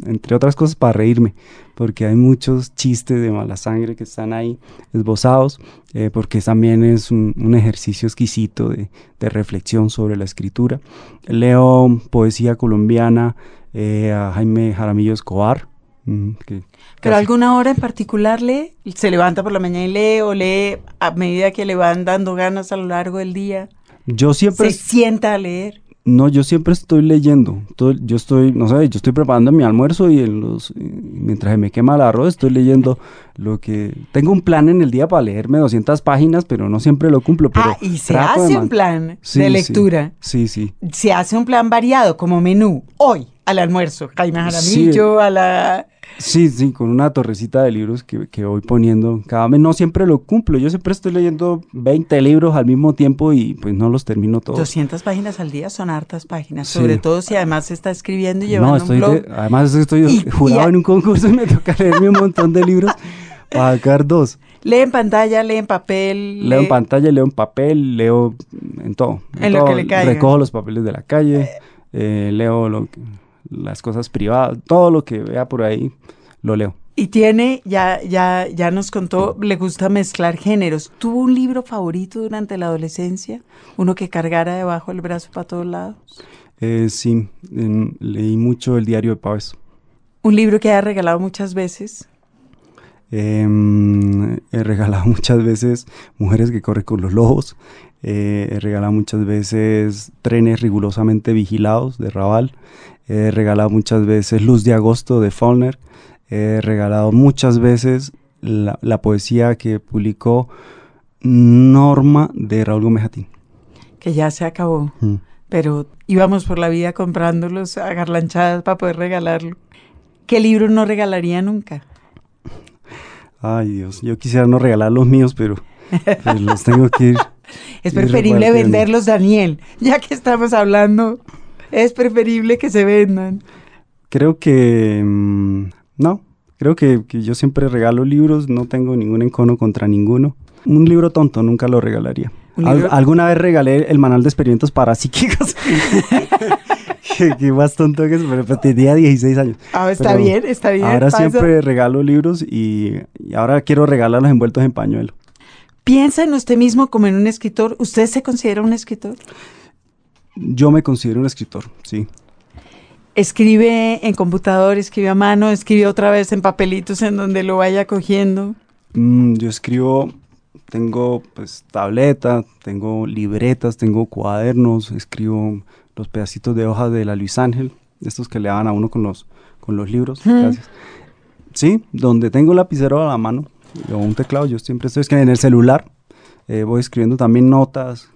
entre otras cosas para reírme, porque hay muchos chistes de mala sangre que están ahí esbozados, eh, porque también es un, un ejercicio exquisito de, de, reflexión sobre la escritura. Leo poesía colombiana eh, a Jaime Jaramillo Escobar. Mm, que ¿Pero alguna hora en particular lee? ¿Se levanta por la mañana y lee o lee a medida que le van dando ganas a lo largo del día? Yo siempre... ¿Se sienta a leer? No, yo siempre estoy leyendo. Todo, yo estoy, no sé, yo estoy preparando mi almuerzo y en los, mientras me quema el arroz estoy leyendo lo que... Tengo un plan en el día para leerme 200 páginas, pero no siempre lo cumplo. Pero ah, y se hace un plan sí, de lectura. Sí, sí, sí, Se hace un plan variado como menú. Hoy, al almuerzo, Jaime Jaramillo, sí. a la... Sí, sí, con una torrecita de libros que, que, voy poniendo cada mes. No siempre lo cumplo. Yo siempre estoy leyendo 20 libros al mismo tiempo y pues no los termino todos. 200 páginas al día son hartas páginas. Sí. Sobre todo si además se está escribiendo y llevando no, estoy un blog. De, además estoy y, jurado y en un concurso y me toca leerme un montón de libros <laughs> para sacar dos. Lee en pantalla, lee en papel. Leo en pantalla, leo en papel, leo en todo. En, en todo. lo que le caiga. Recojo los papeles de la calle, eh, leo lo que, las cosas privadas, todo lo que vea por ahí, lo leo. Y tiene, ya, ya, ya nos contó, le gusta mezclar géneros. ¿Tuvo un libro favorito durante la adolescencia? ¿Uno que cargara debajo del brazo para todos lados? Eh, sí, en, leí mucho el diario de Pavés. ¿Un libro que haya regalado muchas veces? Eh, he regalado <laughs> muchas veces Mujeres que corren con los lobos. Eh, he regalado muchas veces Trenes rigurosamente vigilados de Raval. He regalado muchas veces Luz de Agosto de Faulkner. He regalado muchas veces la, la, poesía que publicó Norma de Raúl Gómez Jatín. Que ya se acabó. Mm. Pero íbamos por la vida comprándolos a garlanchadas para poder regalarlo. ¿Qué libro no regalaría nunca? Ay Dios, yo quisiera no regalar los míos, pero pues los tengo que ir. Es preferible venderlos, Daniel, ya que estamos hablando, es preferible que se vendan. Creo que mmm, no, creo que, que, yo siempre regalo libros, no tengo ningún encono contra ninguno. Un libro tonto nunca lo regalaría. Al, alguna vez regalé el manual de experimentos parapsíquicos. que, <laughs> que, más tonto que eso, pero pues tenía 16 años. Ah, está pero bien, está bien. Ahora siempre regalo libros y, y, ahora quiero regalarlos envueltos en pañuelo. ¿Piensa en usted mismo como en un escritor? ¿Usted se considera un escritor? Yo me considero un escritor, sí. ¿Escribe en computador, escribe a mano, escribe otra vez en papelitos en donde lo vaya cogiendo? Mm, yo escribo, tengo pues tableta, tengo libretas, tengo cuadernos, escribo los pedacitos de hojas de la Luis Ángel, estos que le daban a uno con los, con los libros. Gracias. Sí, donde tengo lapicero a la mano o un teclado, yo siempre estoy escribiendo en el celular. Eh, voy escribiendo también notas,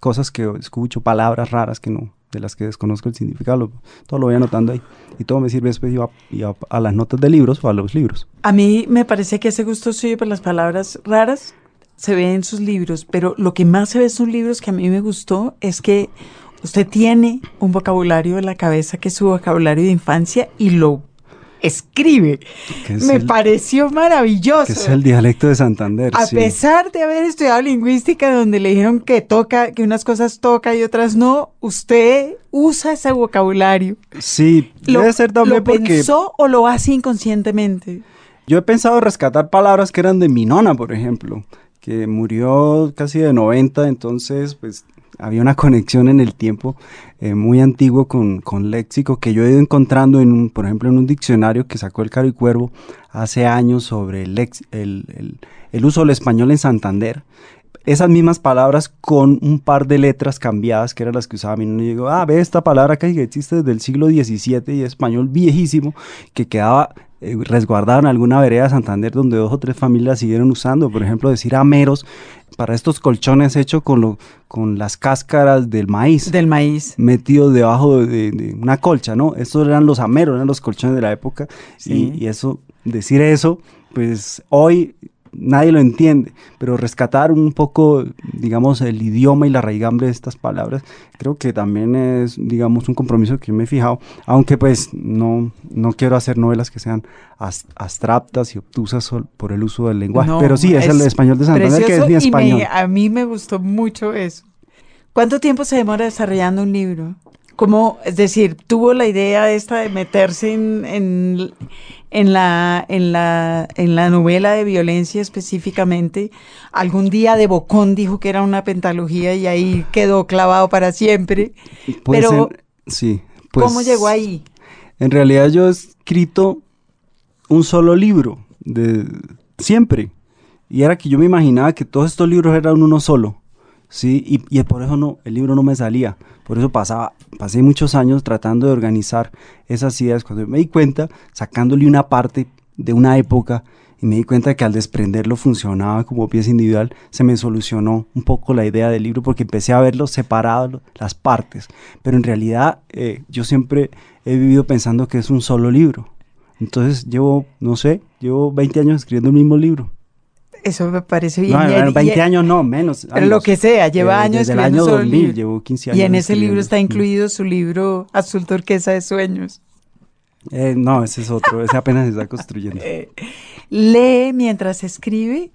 cosas que escucho, palabras raras que no, de las que desconozco el significado, lo, todo lo voy anotando ahí. Y todo me sirve después yo a, a, a, las notas de libros o a los libros. A mí me parece que ese gusto suyo por las palabras raras se ve en sus libros, pero lo que más se ve en sus libros que a mí me gustó es que usted tiene un vocabulario en la cabeza que es su vocabulario de infancia y lo escribe. Me el, pareció maravilloso. Que es el dialecto de Santander. A sí. pesar de haber estudiado lingüística donde le dijeron que toca, que unas cosas toca y otras no, usted usa ese vocabulario. Sí, lo, debe ser también ¿Lo porque... pensó o lo hace inconscientemente? Yo he pensado rescatar palabras que eran de mi nona, por ejemplo, que murió casi de 90, entonces pues había una <laughs> conexión en el tiempo eh, muy antiguo con, con, léxico que yo he ido encontrando, en un, por ejemplo, en un diccionario que sacó el Caro y Cuervo hace años sobre el, el, uso del español en Santander. Esas mismas palabras con un par de letras cambiadas, que eran las que usaba mi niño. Y digo, ah, ve esta palabra que existe desde el siglo XVII y español viejísimo, que quedaba eh, resguardada en alguna vereda de Santander donde dos o tres familias siguieron usando. Por ejemplo, decir ameros para estos colchones hechos con, lo, con las cáscaras del maíz. Del maíz. Metido debajo de, de, una colcha, ¿no? Estos eran los ameros, eran los colchones de la época. Sí. Y, y, eso, decir eso, pues hoy nadie lo entiende, pero rescatar un poco, digamos, el idioma y la raigambre de estas palabras, creo que también es, digamos, un compromiso que yo me he fijado, aunque pues no, no quiero hacer novelas que sean abstractas y obtusas por el uso del lenguaje, no, pero sí, es, es, el español de Santander que es mi español. Me, a mí me gustó mucho eso. ¿Cuánto tiempo se demora desarrollando un libro? Como, es decir, tuvo la idea esta de meterse en, en, en la, en, la, en la novela de violencia específicamente. Algún día de Bocón dijo que era una pentalogía y ahí quedó clavado para siempre. Pues Pero, sí. pues, ¿cómo llegó ahí? En realidad yo he escrito un solo libro, de siempre. Y era que yo me imaginaba que todos estos libros eran uno solo. Sí, y, y por eso no, el libro no me salía. Por eso pasaba, pasé muchos años tratando de organizar esas ideas. Cuando me di cuenta, sacándole una parte de una época, y me di cuenta que al desprenderlo funcionaba como pieza individual, se me solucionó un poco la idea del libro porque empecé a verlo separado, las partes. Pero en realidad eh, yo siempre he vivido pensando que es un solo libro. Entonces llevo, no sé, llevo 20 años escribiendo el mismo libro. Eso me parece bien. No, bueno, 20 y- años no, menos. Lo que sea, lleva Eh, años Desde el año solo el 2000, libro. llevo 15 años. Y en ese libro está incluido su libro Azul Turquesa de Sueños. Eh, no, ese es otro, ese apenas se está construyendo. <laughs> Lee mientras escribe.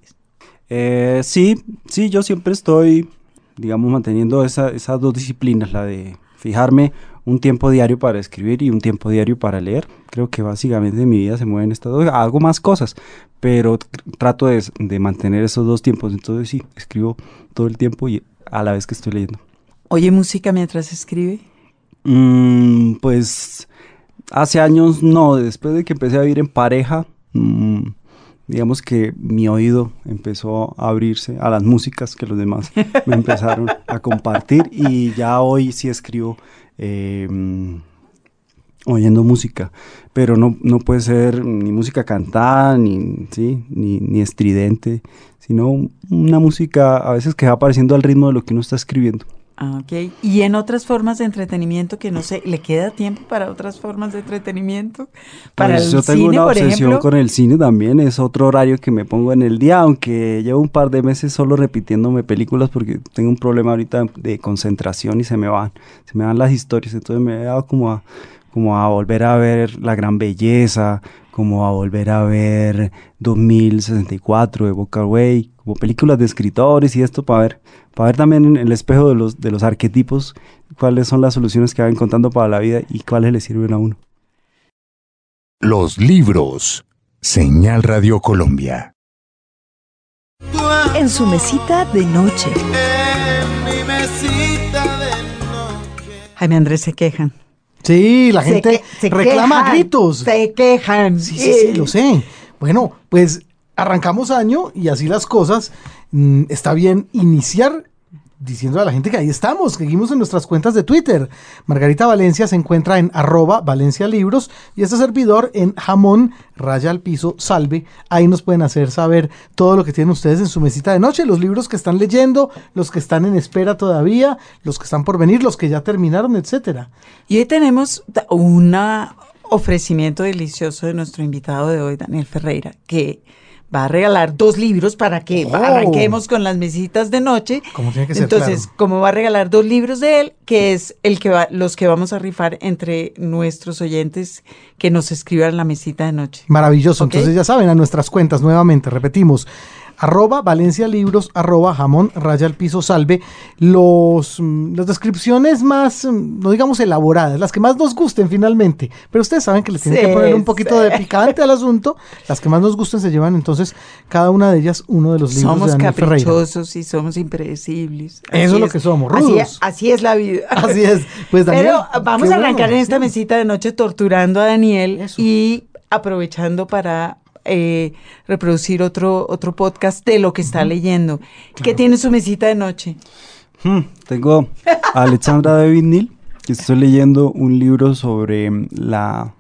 Eh, sí, sí, yo siempre estoy, digamos, manteniendo esa- esas dos disciplinas, la de fijarme un tiempo diario para escribir y un tiempo diario para leer. Creo que básicamente en mi vida se mueven estas dos. Hago más cosas, pero tr- trato de, de mantener esos dos tiempos. Entonces sí, escribo todo el tiempo y a la vez que estoy leyendo. Oye música mientras escribe. Mm, pues hace años no, después de que empecé a vivir en pareja, mm, digamos que mi oído empezó a abrirse a las músicas que los demás me empezaron a compartir y ya hoy sí escribo eh, oyendo música, pero no, no puede ser ni música cantada, ni, ¿sí? ni, ni estridente, sino una música a veces que va apareciendo al ritmo de lo que uno está escribiendo. Ah, ok. Y en otras formas de entretenimiento que no sé, ¿le queda tiempo para otras formas de entretenimiento? Para Pues el yo tengo cine, una obsesión ejemplo. con el cine también, es otro horario que me pongo en el día, aunque llevo un par de meses solo repitiéndome películas porque tengo un problema ahorita de concentración y se me van, se me van las historias, entonces me he dado como a, como a volver a ver La Gran Belleza, como a volver a ver 2064 de Boca Way, como películas de escritores y esto para ver, para ver también en el espejo de los, de los arquetipos cuáles son las soluciones que van encontrando para la vida y cuáles le sirven a uno. Los libros. Señal Radio Colombia. En su mesita de noche. Jaime Andrés se quejan. Sí, la Se gente que- se reclama a quejan, gritos. Se quejan. Sí, sí, sí, lo sé. Bueno, pues arrancamos año y así las cosas. Mm, está bien iniciar diciendo a la gente que ahí estamos, seguimos en nuestras cuentas de Twitter. Margarita Valencia se encuentra en arroba Valencia Libros y este servidor en jamón raya al piso salve. Ahí nos pueden hacer saber todo lo que tienen ustedes en su mesita de noche, los libros que están leyendo, los que están en espera todavía, los que están por venir, los que ya terminaron, etcétera. Y hoy tenemos un ofrecimiento delicioso de nuestro invitado de hoy, Daniel Ferreira, que va a regalar dos libros para que Oh. arranquemos con las mesitas de noche. Como tiene que ser, Entonces, claro. como va a regalar dos libros de él, que es el que va, los que vamos a rifar entre nuestros oyentes que nos escriban la mesita de noche. Maravilloso. Entonces ya saben, a nuestras cuentas nuevamente, repetimos. Arroba Valencia Libros, arroba jamón, raya al piso, salve. Los, mm, las descripciones más, mm, no digamos elaboradas, las que más nos gusten finalmente. Pero ustedes saben que les tienen Sí, que poner un poquito sí. de picante al asunto. Las que más nos gusten se llevan entonces cada una de ellas uno de los libros Somos de Daniel Ferreira. caprichosos y somos impredecibles. Eso es lo que somos, rudos. así es la vida. <laughs> Así es. Pues Daniel. Pero vamos a arrancar bueno, en esta mesita de noche torturando a Daniel Eso. y aprovechando para eh, reproducir otro, otro podcast de lo que está leyendo. ¿Qué tiene su mesita de noche? Hmm, tengo a Alexandra David Neal, que estoy leyendo un libro sobre mm, la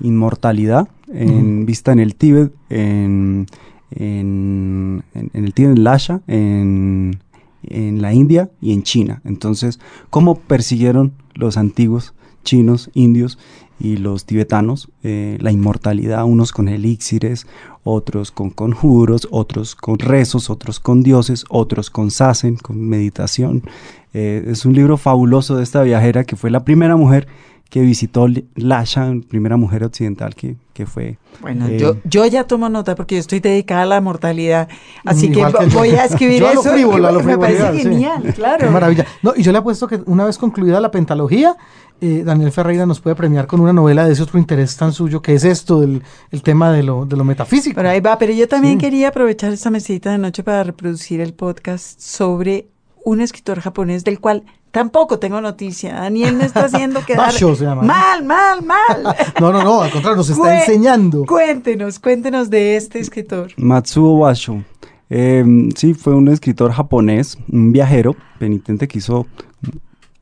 inmortalidad en vista en el Tíbet, en, en, en- en el Tíbet, en Lhasa, en, en la India y en China. Entonces, cómo persiguieron los antiguos chinos, indios y los tibetanos eh, la inmortalidad, unos con elixires, otros con conjuros, otros con rezos, otros con dioses, otros con sasen, con meditación. Eh, es un libro fabuloso de esta viajera que fue la primera mujer que visitó Lasha, primera mujer occidental que, que fue. Bueno, eh, yo, yo ya tomo nota porque yo estoy dedicada a la mortalidad, así que Igual que yo. voy a escribir Yo a lo eso. frívolo, a lo me parece sí. genial, claro. Qué maravilla. No, y yo le apuesto que una vez concluida la pentalogía, eh, Daniel Ferreira nos puede premiar con una novela de ese otro interés tan suyo que es esto, del el tema de lo, de lo metafísico. Pero ahí va, pero yo también Sí. quería aprovechar esta mesita de noche para reproducir el podcast sobre un escritor japonés del cual tampoco tengo noticia. Daniel me está haciendo <laughs> quedar Basho se llama. mal, mal, mal. <laughs> No, no, no, al contrario, nos está enseñando. Cuéntenos, cuéntenos de este escritor. Matsuo Basho. Eh, sí, fue un escritor japonés, un viajero penitente que hizo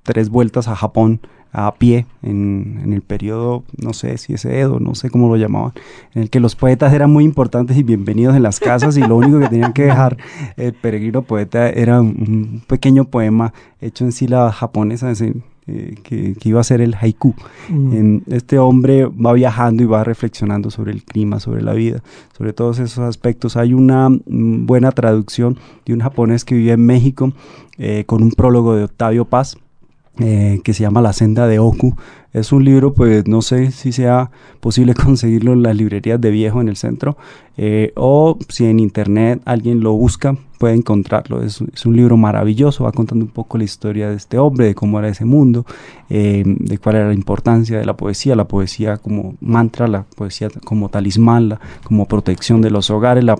tres vueltas a Japón a pie en, en el periodo, no sé si es Edo, no sé cómo lo llamaban, en el que los poetas eran muy importantes y bienvenidos en las casas y lo único que tenían que dejar <laughs> el peregrino poeta era un, pequeño poema hecho en sílabas japonesas en- eh, que, que iba a ser el haiku. Mm. Este hombre va viajando y va reflexionando sobre el clima, sobre la vida, sobre todos esos aspectos. Hay una mm, buena traducción de un japonés que vive en México eh, con un prólogo de Octavio Paz. Eh, que se llama La senda de Oku. Es un libro, pues no sé si sea posible <laughs> conseguirlo en las librerías de viejo en el centro eh, o si en internet alguien lo busca, puede encontrarlo. Es, es un libro maravilloso, va contando un poco la historia de este hombre, de cómo era ese mundo, eh, de cuál era la importancia de la poesía, la poesía como mantra, la poesía como talismán, la- como protección de los hogares. la-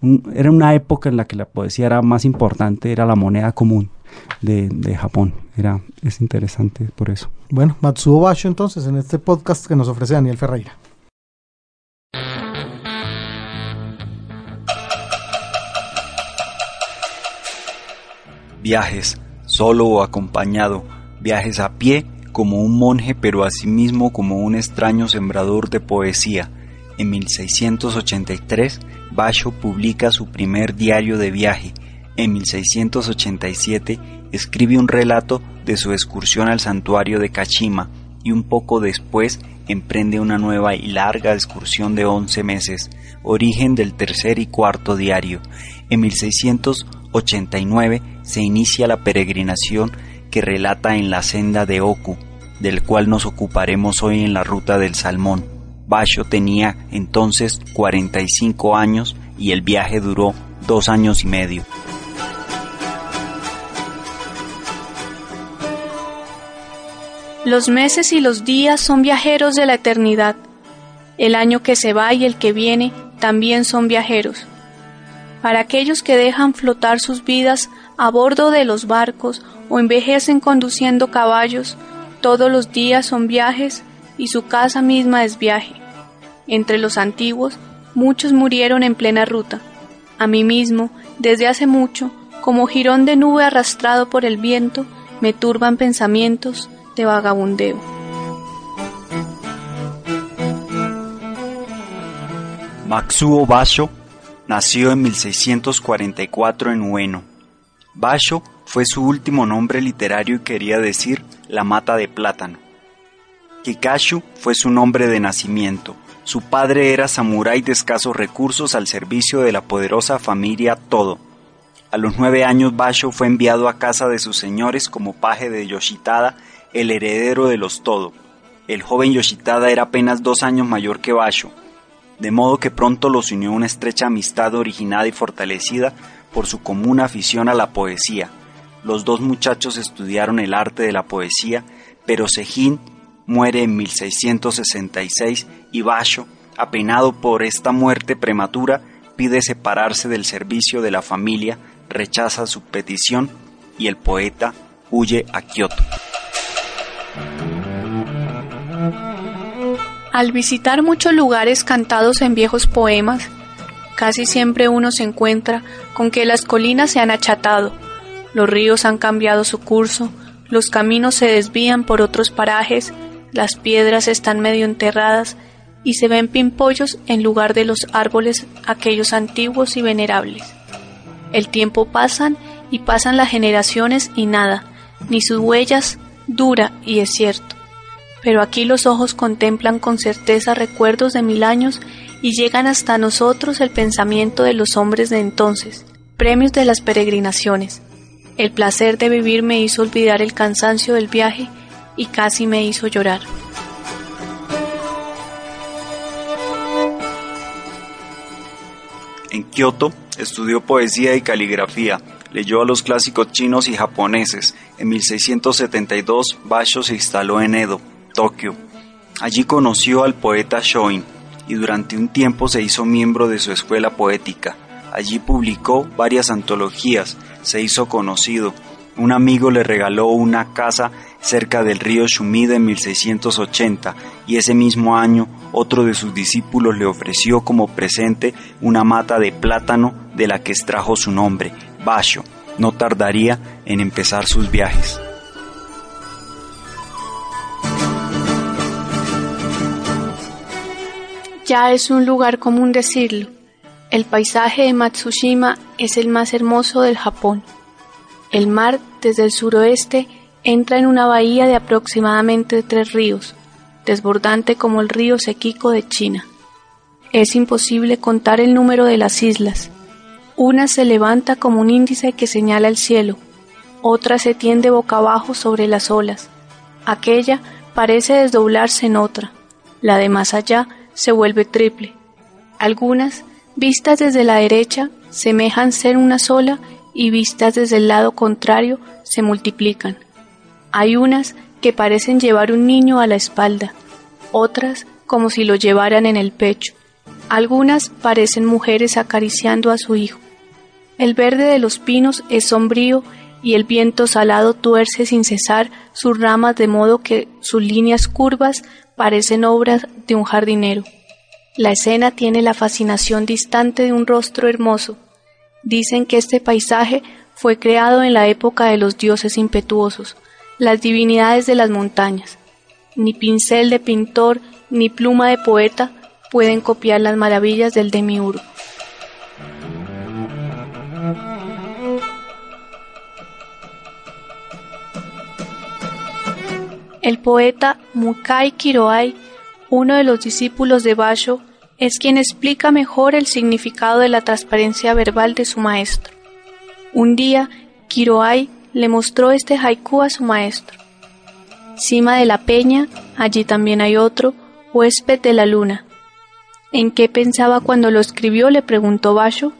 un- era una época en la que la poesía era más importante, era la moneda común de, de Japón. Era, es interesante por eso. Bueno, Matsuo Basho entonces en este podcast que nos ofrece Daniel Ferreira. Viajes, solo o acompañado, viajes a pie como un monje pero asimismo como un extraño sembrador de poesía. En 1683, Basho publica su primer diario de viaje. En 1687 escribe un relato de su excursión al santuario de Kashima y un poco después emprende una nueva y larga excursión de 11 meses, origen del tercer y cuarto diario. En 1689 se inicia la peregrinación que relata en la senda de Oku, del cual nos ocuparemos hoy en la ruta del Salmón. Basho tenía entonces 45 años y el viaje duró dos años y medio. Los meses y los días son viajeros de la eternidad. El año que se va y el que viene también son viajeros. Para aquellos que dejan flotar sus vidas a bordo de los barcos o envejecen conduciendo caballos, todos los días son viajes y su casa misma es viaje. Entre los antiguos, muchos murieron en plena ruta. A mí mismo, desde hace mucho, como jirón de nube arrastrado por el viento, me turban pensamientos de vagabundeo. Matsuo Basho nació en 1644 en Ueno. Basho fue su último nombre literario y quería decir la mata de plátano. Kikashu fue su nombre de nacimiento. Su padre era samurái de escasos recursos al servicio de la poderosa familia Todo. A los nueve años Basho fue enviado a casa de sus señores como paje de Yoshitada, el heredero de los Todo. El joven Yoshitada era apenas dos años mayor que Basho de modo que pronto los unió una estrecha amistad originada y fortalecida por su común afición a la poesía. Los dos muchachos estudiaron el arte de la poesía, pero Sejin muere en 1666 y Basho, apenado por esta muerte prematura, pide separarse del servicio de la familia, rechaza su petición y el poeta huye a Kioto. Al visitar muchos lugares cantados en viejos poemas, casi siempre uno se encuentra con que las colinas se han achatado, los ríos han cambiado su curso, los caminos se desvían por otros parajes, las piedras están medio enterradas y se ven pimpollos en lugar de los árboles aquellos antiguos y venerables. El tiempo pasan y pasan las generaciones y nada, ni sus huellas dura y es cierto, pero aquí los ojos contemplan con certeza recuerdos de mil años y llegan hasta nosotros el pensamiento de los hombres de entonces, premios de las peregrinaciones. El placer de vivir me hizo olvidar el cansancio del viaje y casi me hizo llorar. En Kioto estudió poesía y caligrafía, leyó a los clásicos chinos y japoneses en 1672 Basho se instaló en Edo, Tokio. Allí conoció al poeta Shoin y durante un tiempo se hizo miembro de su escuela poética. Allí publicó varias antologías, se hizo conocido. Un amigo le regaló una casa cerca del río Shumida en 1680 y ese mismo año otro de sus discípulos le ofreció como presente una mata de plátano de la que extrajo su nombre, Basho. No tardaría en empezar sus viajes. Ya es un lugar común decirlo. El paisaje de Matsushima es el más hermoso del Japón. El mar, desde el suroeste, entra en una bahía de aproximadamente tres ríos, desbordante como el río Sekiko de China. Es imposible contar el número de las islas. Una se levanta como un índice que señala el cielo, otra se tiende boca abajo sobre las olas, aquella parece desdoblarse en otra, la de más allá se vuelve triple. Algunas, vistas desde la derecha, semejan ser una sola y vistas desde el lado contrario se multiplican. Hay unas que parecen llevar un niño a la espalda, otras como si lo llevaran en el pecho. Algunas parecen mujeres acariciando a su hijo. El verde de los pinos es sombrío y el viento salado tuerce sin cesar sus ramas de modo que sus líneas curvas parecen obras de un jardinero. La escena tiene la fascinación distante de un rostro hermoso. Dicen que este paisaje fue creado en la época de los dioses impetuosos, las divinidades de las montañas. Ni pincel de pintor ni pluma de poeta pueden copiar las maravillas del demiurgo. El poeta Mukai Kiroai, uno de los discípulos de Basho, es quien explica mejor el significado de la transparencia verbal de su maestro. Un día, Kiroai le mostró este haiku a su maestro. Cima de la peña, allí también hay otro, huésped de la luna. ¿En qué pensaba cuando lo escribió? le preguntó Basho.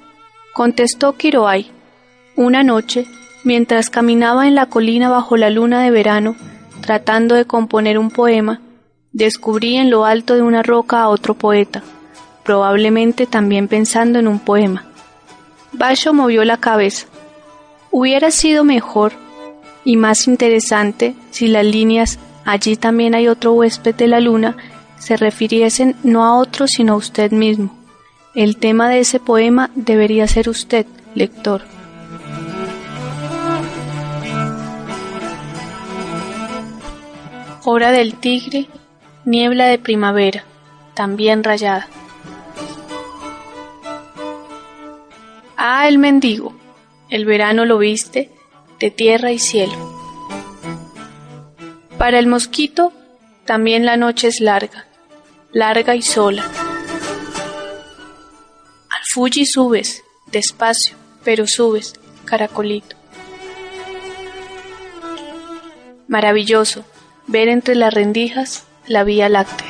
Contestó Kiroai. Una noche, mientras caminaba en la colina bajo la luna de verano, tratando de componer un poema, descubrí en lo alto de una roca a otro poeta, probablemente también pensando en un poema. Basho movió la cabeza. Hubiera sido mejor y más interesante si las líneas allí también hay otro huésped de la luna se refiriesen no a otro sino a usted mismo. El tema de ese poema debería ser usted, lector. Hora del tigre, niebla de primavera, también rayada. Ah, el mendigo, el verano lo viste de tierra y cielo. Para el mosquito, también la noche es larga, larga y sola. Al Fuji subes, despacio, pero subes, caracolito. Maravilloso, ver entre las rendijas la Vía Láctea.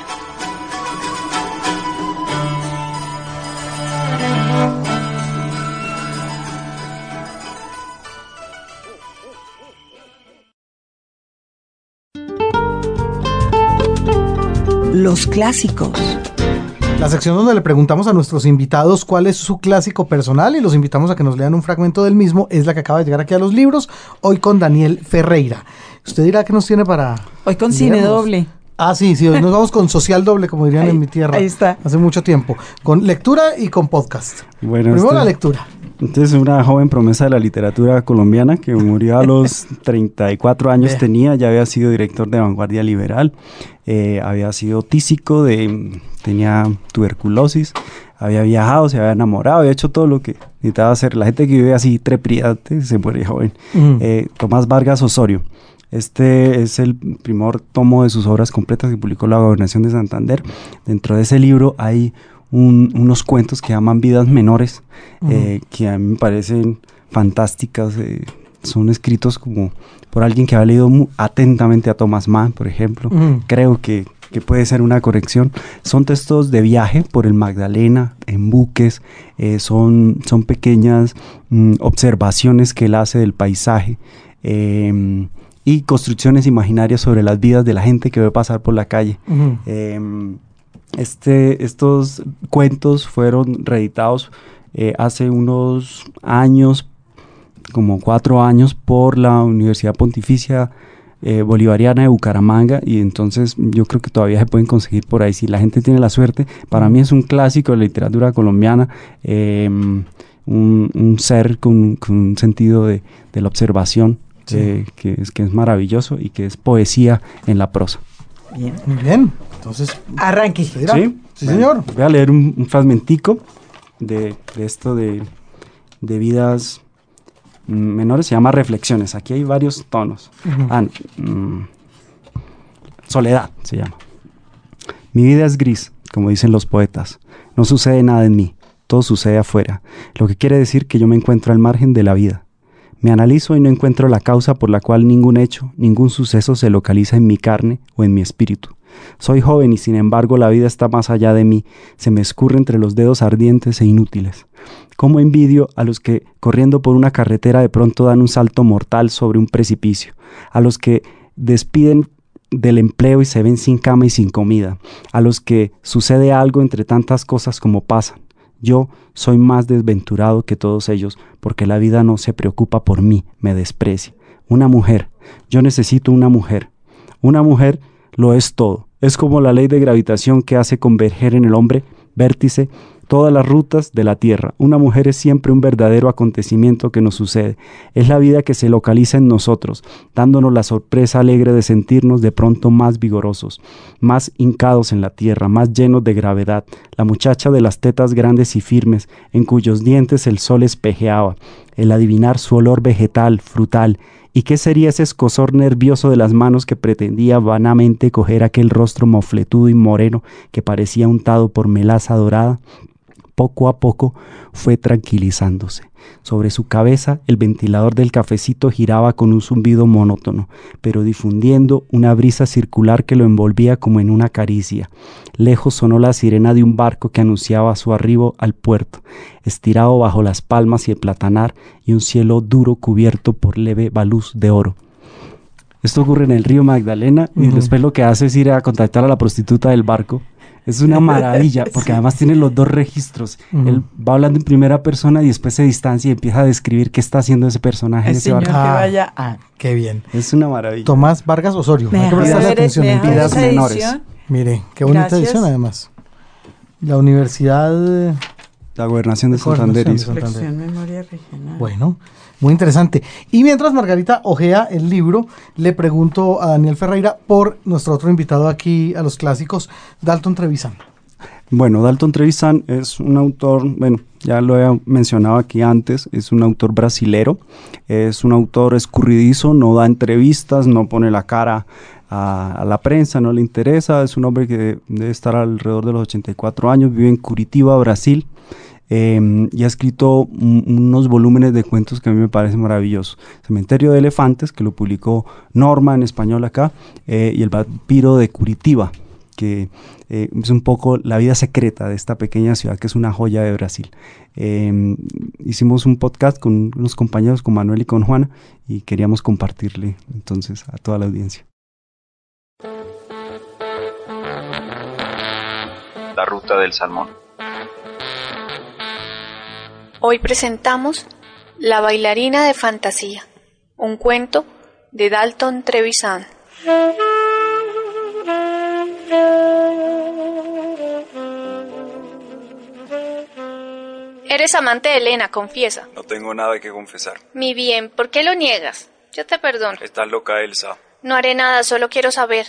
Los clásicos. La sección donde le preguntamos a nuestros invitados cuál es su clásico personal y los invitamos a que nos lean un fragmento del mismo es la que acaba de llegar aquí a los libros, hoy con Daniel Ferreira. Usted dirá que nos tiene para... Hoy con cine doble. Ah, sí, sí, hoy nos vamos con social doble, como dirían <laughs> Ahí- en mi tierra. ahí está. Hace mucho tiempo. Con lectura y con podcast. Bueno, Primero este- la lectura. Entonces, una joven promesa de la literatura colombiana que murió a los <laughs> 34 años tenía, ya había sido director de Vanguardia Liberal, eh, había sido tísico, de, tenía tuberculosis, había viajado, se había enamorado, había hecho todo lo que necesitaba hacer. La gente que vive así trepidante se muere joven. Ujú. Eh, Tomás Vargas Osorio. Este es el primer tomo de sus obras completas que publicó la Gobernación de Santander. Dentro de ese libro hay un- unos cuentos que llaman Vidas Menores, eh, que a mí me parecen fantásticas. eh, son escritos como por alguien que ha leído atentamente a Thomas Mann, por ejemplo. Ujú. Creo que que puede ser una corrección. Son textos de viaje por el Magdalena, en buques, eh, son, son pequeñas mm, observaciones que él hace del paisaje. em, y construcciones imaginarias sobre las vidas de la gente que ve pasar por la calle. Ujú. Em, este, estos cuentos fueron reeditados eh, hace unos años, como cuatro años, por la Universidad Pontificia eh, Bolivariana de Bucaramanga y entonces yo creo que todavía se pueden conseguir por ahí. Si la gente tiene la suerte, para mí es un clásico de la literatura colombiana, em, un, un ser con, con un sentido de, de la observación. Sí. eh, que, es, que es maravilloso y que es poesía en la prosa. Bien. Muy bien. Entonces, Arranque. ¿se dirá? ¿Sí? Sí, Bueno, señor. Voy a leer un, un fragmentico de, de esto de, de vidas mm, menores. Se llama Reflexiones. Aquí hay varios tonos. Ah, no, mm, soledad se llama. Mi vida es gris, como dicen los poetas. No sucede nada en mí. Todo sucede afuera. Lo que quiere decir que yo me encuentro al margen de la vida. Me analizo y no encuentro la causa por la cual ningún hecho, ningún suceso se localiza en mi carne o en mi espíritu. Soy joven y sin embargo la vida está más allá de mí, se me escurre entre los dedos ardientes e inútiles. Cómo envidio a los que, corriendo por una carretera, de pronto dan un salto mortal sobre un precipicio, a los que despiden del empleo y se ven sin cama y sin comida, a los que sucede algo entre tantas cosas como pasan. Yo soy más desventurado que todos ellos porque la vida no se preocupa por mí, me desprecia. Una mujer, yo necesito una mujer. Una mujer lo es todo. Es como la ley de gravitación que hace converger en el hombre, vértice, todas las rutas de la Tierra. Una mujer es siempre un verdadero acontecimiento que nos sucede. Es la vida que se localiza en nosotros, dándonos la sorpresa alegre de sentirnos de pronto más vigorosos, más hincados en la tierra, más llenos de gravedad. La muchacha de las tetas grandes y firmes, en cuyos dientes el sol espejeaba, el adivinar su olor vegetal, frutal, ¿Y qué sería ese escosor nervioso de las manos que pretendía vanamente coger aquel rostro mofletudo y moreno que parecía untado por melaza dorada? Poco a poco fue tranquilizándose. Sobre su cabeza el ventilador del cafecito giraba con un zumbido monótono, pero difundiendo una brisa circular que lo envolvía como en una caricia. Lejos sonó la sirena de un barco que anunciaba su arribo al puerto, estirado bajo las palmas y el platanar y un cielo duro cubierto por leve baluz de oro. Esto ocurre en el río Magdalena y después lo que hace es ir a contactar a la prostituta del barco. Es una maravilla <laughs> porque además tiene los dos registros. Él va hablando en primera persona y después se distancia y empieza a describir qué está haciendo ese personaje El ese señor que barco. Ah. vaya a... Qué bien. Es una maravilla. Tomás Vargas Osorio. Me Hay que prestarle atención. en Vidas menores. Mire, qué bonita Gracias. edición además. La Universidad... La gobernación de De Gobernación Santander. de. Santander. Reflexión Memoria Regional. Bueno, muy interesante. Y mientras Margarita ojea el libro, le pregunto a Daniel Ferreira por nuestro otro invitado aquí a los clásicos, Dalton Trevisan. Bueno, Dalton Trevisan es un autor, bueno, ya lo he mencionado aquí antes, es un autor brasilero, es un autor escurridizo, no da entrevistas, no pone la cara a, a la prensa, no le interesa, es un hombre que debe estar alrededor de los 84 años, vive en Curitiba, Brasil, eh, y ha escrito un- unos volúmenes de cuentos que a mí me parecen maravillosos. Cementerio de Elefantes, que lo publicó Norma en español acá, eh, y El vampiro de Curitiba, que eh, es un poco la vida secreta de esta pequeña ciudad que es una joya de Brasil. Eh, hicimos un podcast con unos compañeros, con Manuel y con Juana, y queríamos compartirle entonces a toda la audiencia. La ruta del salmón. Hoy presentamos La bailarina de fantasía, un cuento de Dalton Trevisan. Eres amante de Elena, confiesa. No tengo nada que confesar. Mi bien, ¿por qué lo niegas? Yo te perdono. Estás loca, Elsa. No haré nada, solo quiero saber.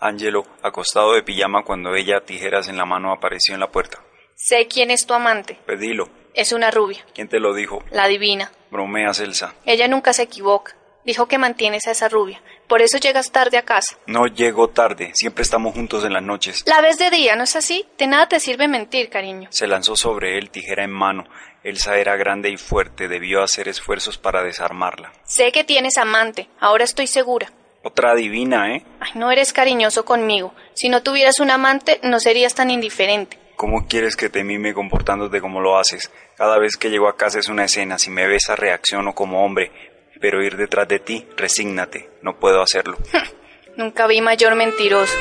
Angelo, acostado de pijama cuando ella, tijeras en la mano, apareció en la puerta. Sé quién es tu amante. Pedilo. Es una rubia, ¿Quién te lo dijo? la divina. Bromeas, Elsa. Ella nunca se equivoca. Dijo que mantienes a esa rubia. Por eso llegas tarde a casa. No llego tarde. Siempre estamos juntos en las noches. La ves de día, ¿no es así? De nada te sirve mentir, cariño. Se lanzó sobre él, tijera en mano. Elsa era grande y fuerte. Debió hacer esfuerzos para desarmarla. Sé que tienes amante, ahora estoy segura. Otra divina, ¿eh? Ay, no eres cariñoso conmigo. Si no tuvieras un amante, no serías tan indiferente. ¿Cómo quieres que te mime comportándote como lo haces? Cada vez que llego a casa es una escena. Si me besas, reacciono como hombre. Pero ir detrás de ti, resígnate. No puedo hacerlo. <laughs> Nunca vi mayor mentiroso.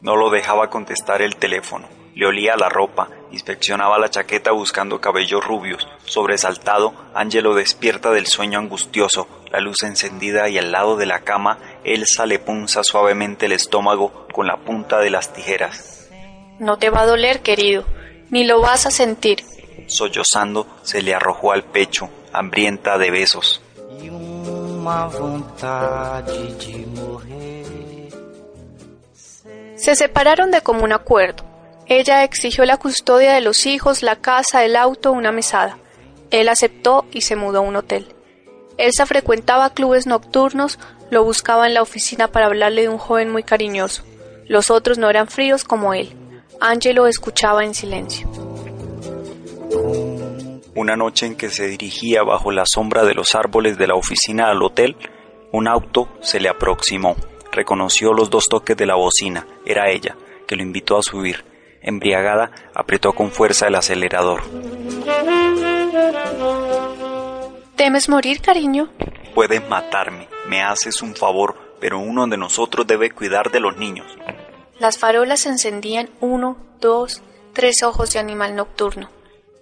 No lo dejaba contestar el teléfono. Le olía la ropa, inspeccionaba la chaqueta buscando cabellos rubios. Sobresaltado, Angelo despierta del sueño angustioso, la luz encendida y al lado de la cama, Elsa le punza suavemente el estómago con la punta de las tijeras. No te va a doler, querido, ni lo vas a sentir. Sollozando, se le arrojó al pecho, hambrienta de besos. Se separaron de común acuerdo. Ella exigió la custodia de los hijos, la casa, el auto, una mesada. Él aceptó y se mudó a un hotel. Elsa frecuentaba clubes nocturnos, lo buscaba en la oficina para hablarle de un joven muy cariñoso. Los otros no eran fríos como él. Angelo escuchaba en silencio. Una noche en que se dirigía bajo la sombra de los árboles de la oficina al hotel, un auto se le aproximó. Reconoció los dos toques de la bocina. Era ella, que lo invitó a subir. Embriagada, apretó con fuerza el acelerador. ¿Temes morir, cariño? Puedes matarme, me haces un favor, pero uno de nosotros debe cuidar de los niños. Las farolas encendían uno, dos, tres ojos de animal nocturno.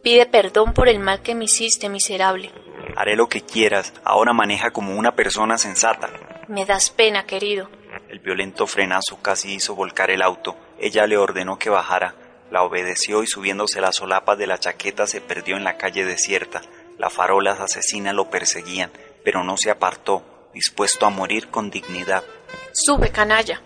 Pide perdón por el mal que me hiciste, miserable. Haré lo que quieras, ahora maneja como una persona sensata. Me das pena, querido. El violento frenazo casi hizo volcar el auto. Ella le ordenó que bajara. La obedeció y subiéndose las solapas de la chaqueta se perdió en la calle desierta. Las farolas asesinas lo perseguían, pero no se apartó, dispuesto a morir con dignidad. Sube, canalla.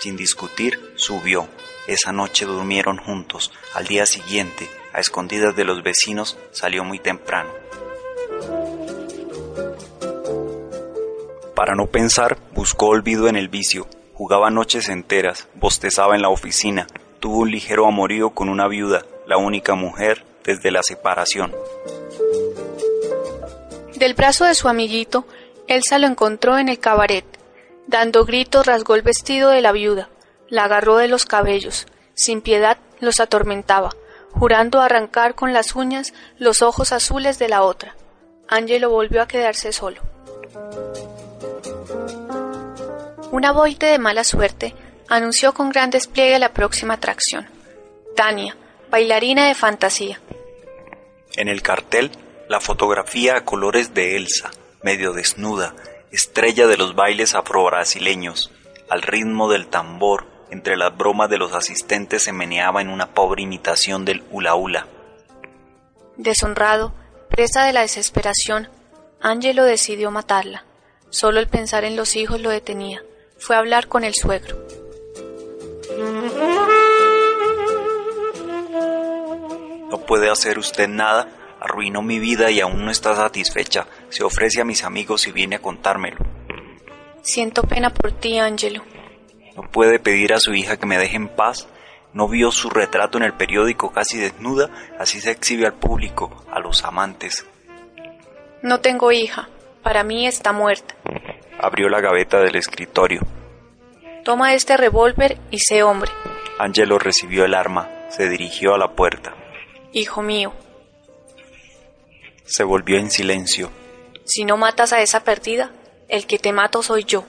Sin discutir, subió. Esa noche durmieron juntos. Al día siguiente, a escondidas de los vecinos, salió muy temprano. Para no pensar, buscó olvido en el vicio. Jugaba noches enteras, bostezaba en la oficina. Tuvo un ligero amorío con una viuda, la única mujer desde la separación. Del brazo de su amiguito, Elsa lo encontró en el cabaret. Dando gritos rasgó el vestido de la viuda, la agarró de los cabellos, sin piedad los atormentaba, jurando arrancar con las uñas los ojos azules de la otra. Angelo volvió a quedarse solo. Una boite de mala suerte anunció con gran despliegue la próxima atracción. Tania, bailarina de fantasía. En el cartel, la fotografía a colores de Elsa, medio desnuda, estrella de los bailes afro-brasileños, al ritmo del tambor, entre las bromas de los asistentes se meneaba en una pobre imitación del hula hula. Deshonrado, presa de la desesperación, Angelo decidió matarla. Solo el pensar en los hijos lo detenía. Fue a hablar con el suegro. No puede hacer usted nada, arruinó mi vida y aún no está satisfecha. Se ofrece a mis amigos y viene a contármelo. Siento pena por ti, Angelo. No puede pedir a su hija que me deje en paz. No vio su retrato en el periódico casi desnuda, así se exhibe al público, a los amantes. No tengo hija. Para mí está muerta. Abrió la gaveta del escritorio. Toma este revólver y sé hombre. Angelo recibió el arma, se dirigió a la puerta. Hijo mío, Se volvió en silencio. si no matas a esa perdida, el que te mato soy yo.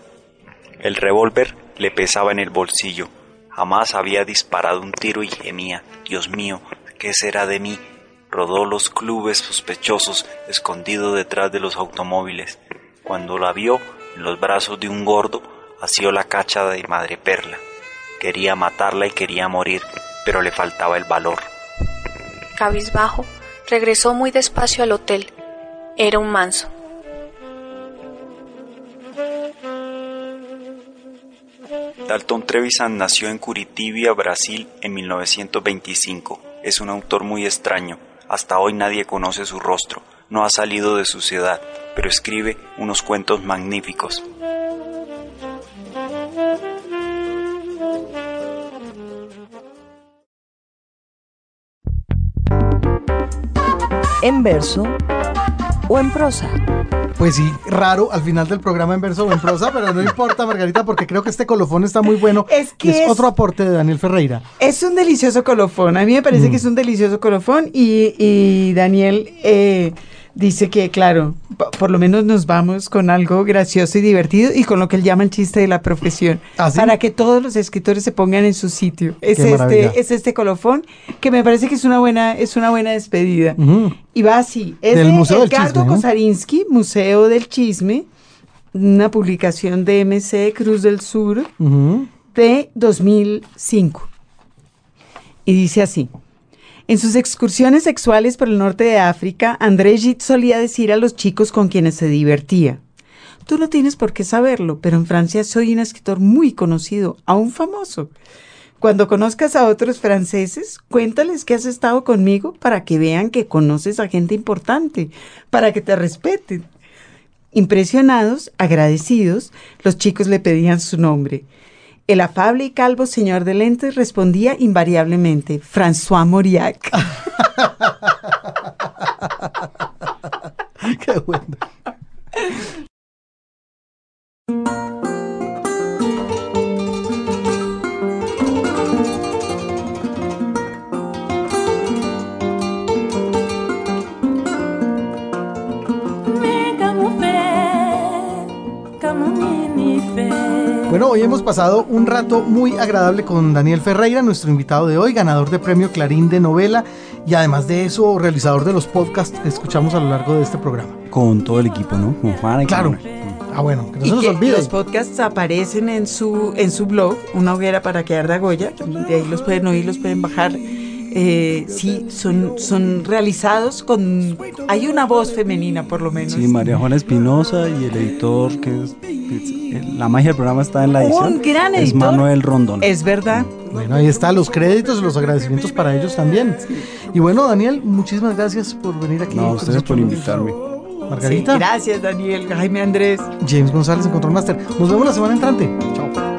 El revólver le pesaba en el bolsillo. Jamás había disparado un tiro y gemía. Dios mío, ¿qué será de mí? Rodó los clubes sospechosos, escondido detrás de los automóviles. Cuando la vio en los brazos de un gordo, asió la cacha de madreperla. Quería matarla y quería morir, pero le faltaba el valor. Cabizbajo, regresó muy despacio al hotel. Era un manso. Dalton Trevisan nació en Curitiba, Brasil, en 1925. Es un autor muy extraño. Hasta hoy nadie conoce su rostro. No ha salido de su ciudad, pero escribe unos cuentos magníficos. en verso o en prosa. Pues sí, raro al final del programa en verso o en prosa, pero no importa, Margarita, porque creo que este colofón está muy bueno. Es que es, es- otro aporte de Daniel Ferreira. Es un delicioso colofón. A mí me parece que es un delicioso colofón y, y Daniel eh, dice que, claro, por lo menos nos vamos con algo gracioso y divertido y con lo que él llama el chiste de la profesión. ¿Ah, sí? Para que todos los escritores se pongan en su sitio. Es Qué maravilla. este, es este colofón que me parece que es una buena, es una buena despedida. Y va así. Es Del de Museo del Edgardo. Kosarinsky, Museo del Chisme, una publicación de MC Cruz del Sur Ujú. de 2005. Y dice así. En sus excursiones sexuales por el norte de África, André Gide solía decir a los chicos con quienes se divertía, Tú no tienes por qué saberlo, pero en Francia soy un escritor muy conocido, aún famoso. Cuando conozcas a otros franceses, cuéntales que has estado conmigo para que vean que conoces a gente importante, para que te respeten. Impresionados, agradecidos, los chicos le pedían su nombre. El afable y calvo señor de lentes respondía invariablemente, François Mauriac. <laughs> Qué bueno. Bueno, hoy hemos pasado un rato muy agradable con Daniel Ferreira, nuestro invitado de hoy, ganador de premio Clarín de novela y además de eso, realizador de los podcasts que escuchamos a lo largo de este programa. Con todo el equipo, ¿no? Con Juana y Claro. con. Ah, bueno, que no Y se nos que olvide. los podcasts aparecen en su, en su blog, Una hoguera para quedar de Goya. De ahí los pueden oír, los pueden bajar. Eh, sí, son, son realizados con... Hay una voz femenina, por lo menos. Sí, María Juana Espinosa y el editor, que es, que es- la magia del programa está en la edición. Un gran Es editor. Manuel Rondón. Es verdad. Bueno, ahí están los créditos y los agradecimientos para ellos también. Y bueno, Daniel, muchísimas gracias por venir aquí. No, a con ustedes por invitarme. Margarita, Sí, gracias, Daniel. Jaime Andrés. James González en Control Master. Nos vemos la semana entrante. Chao.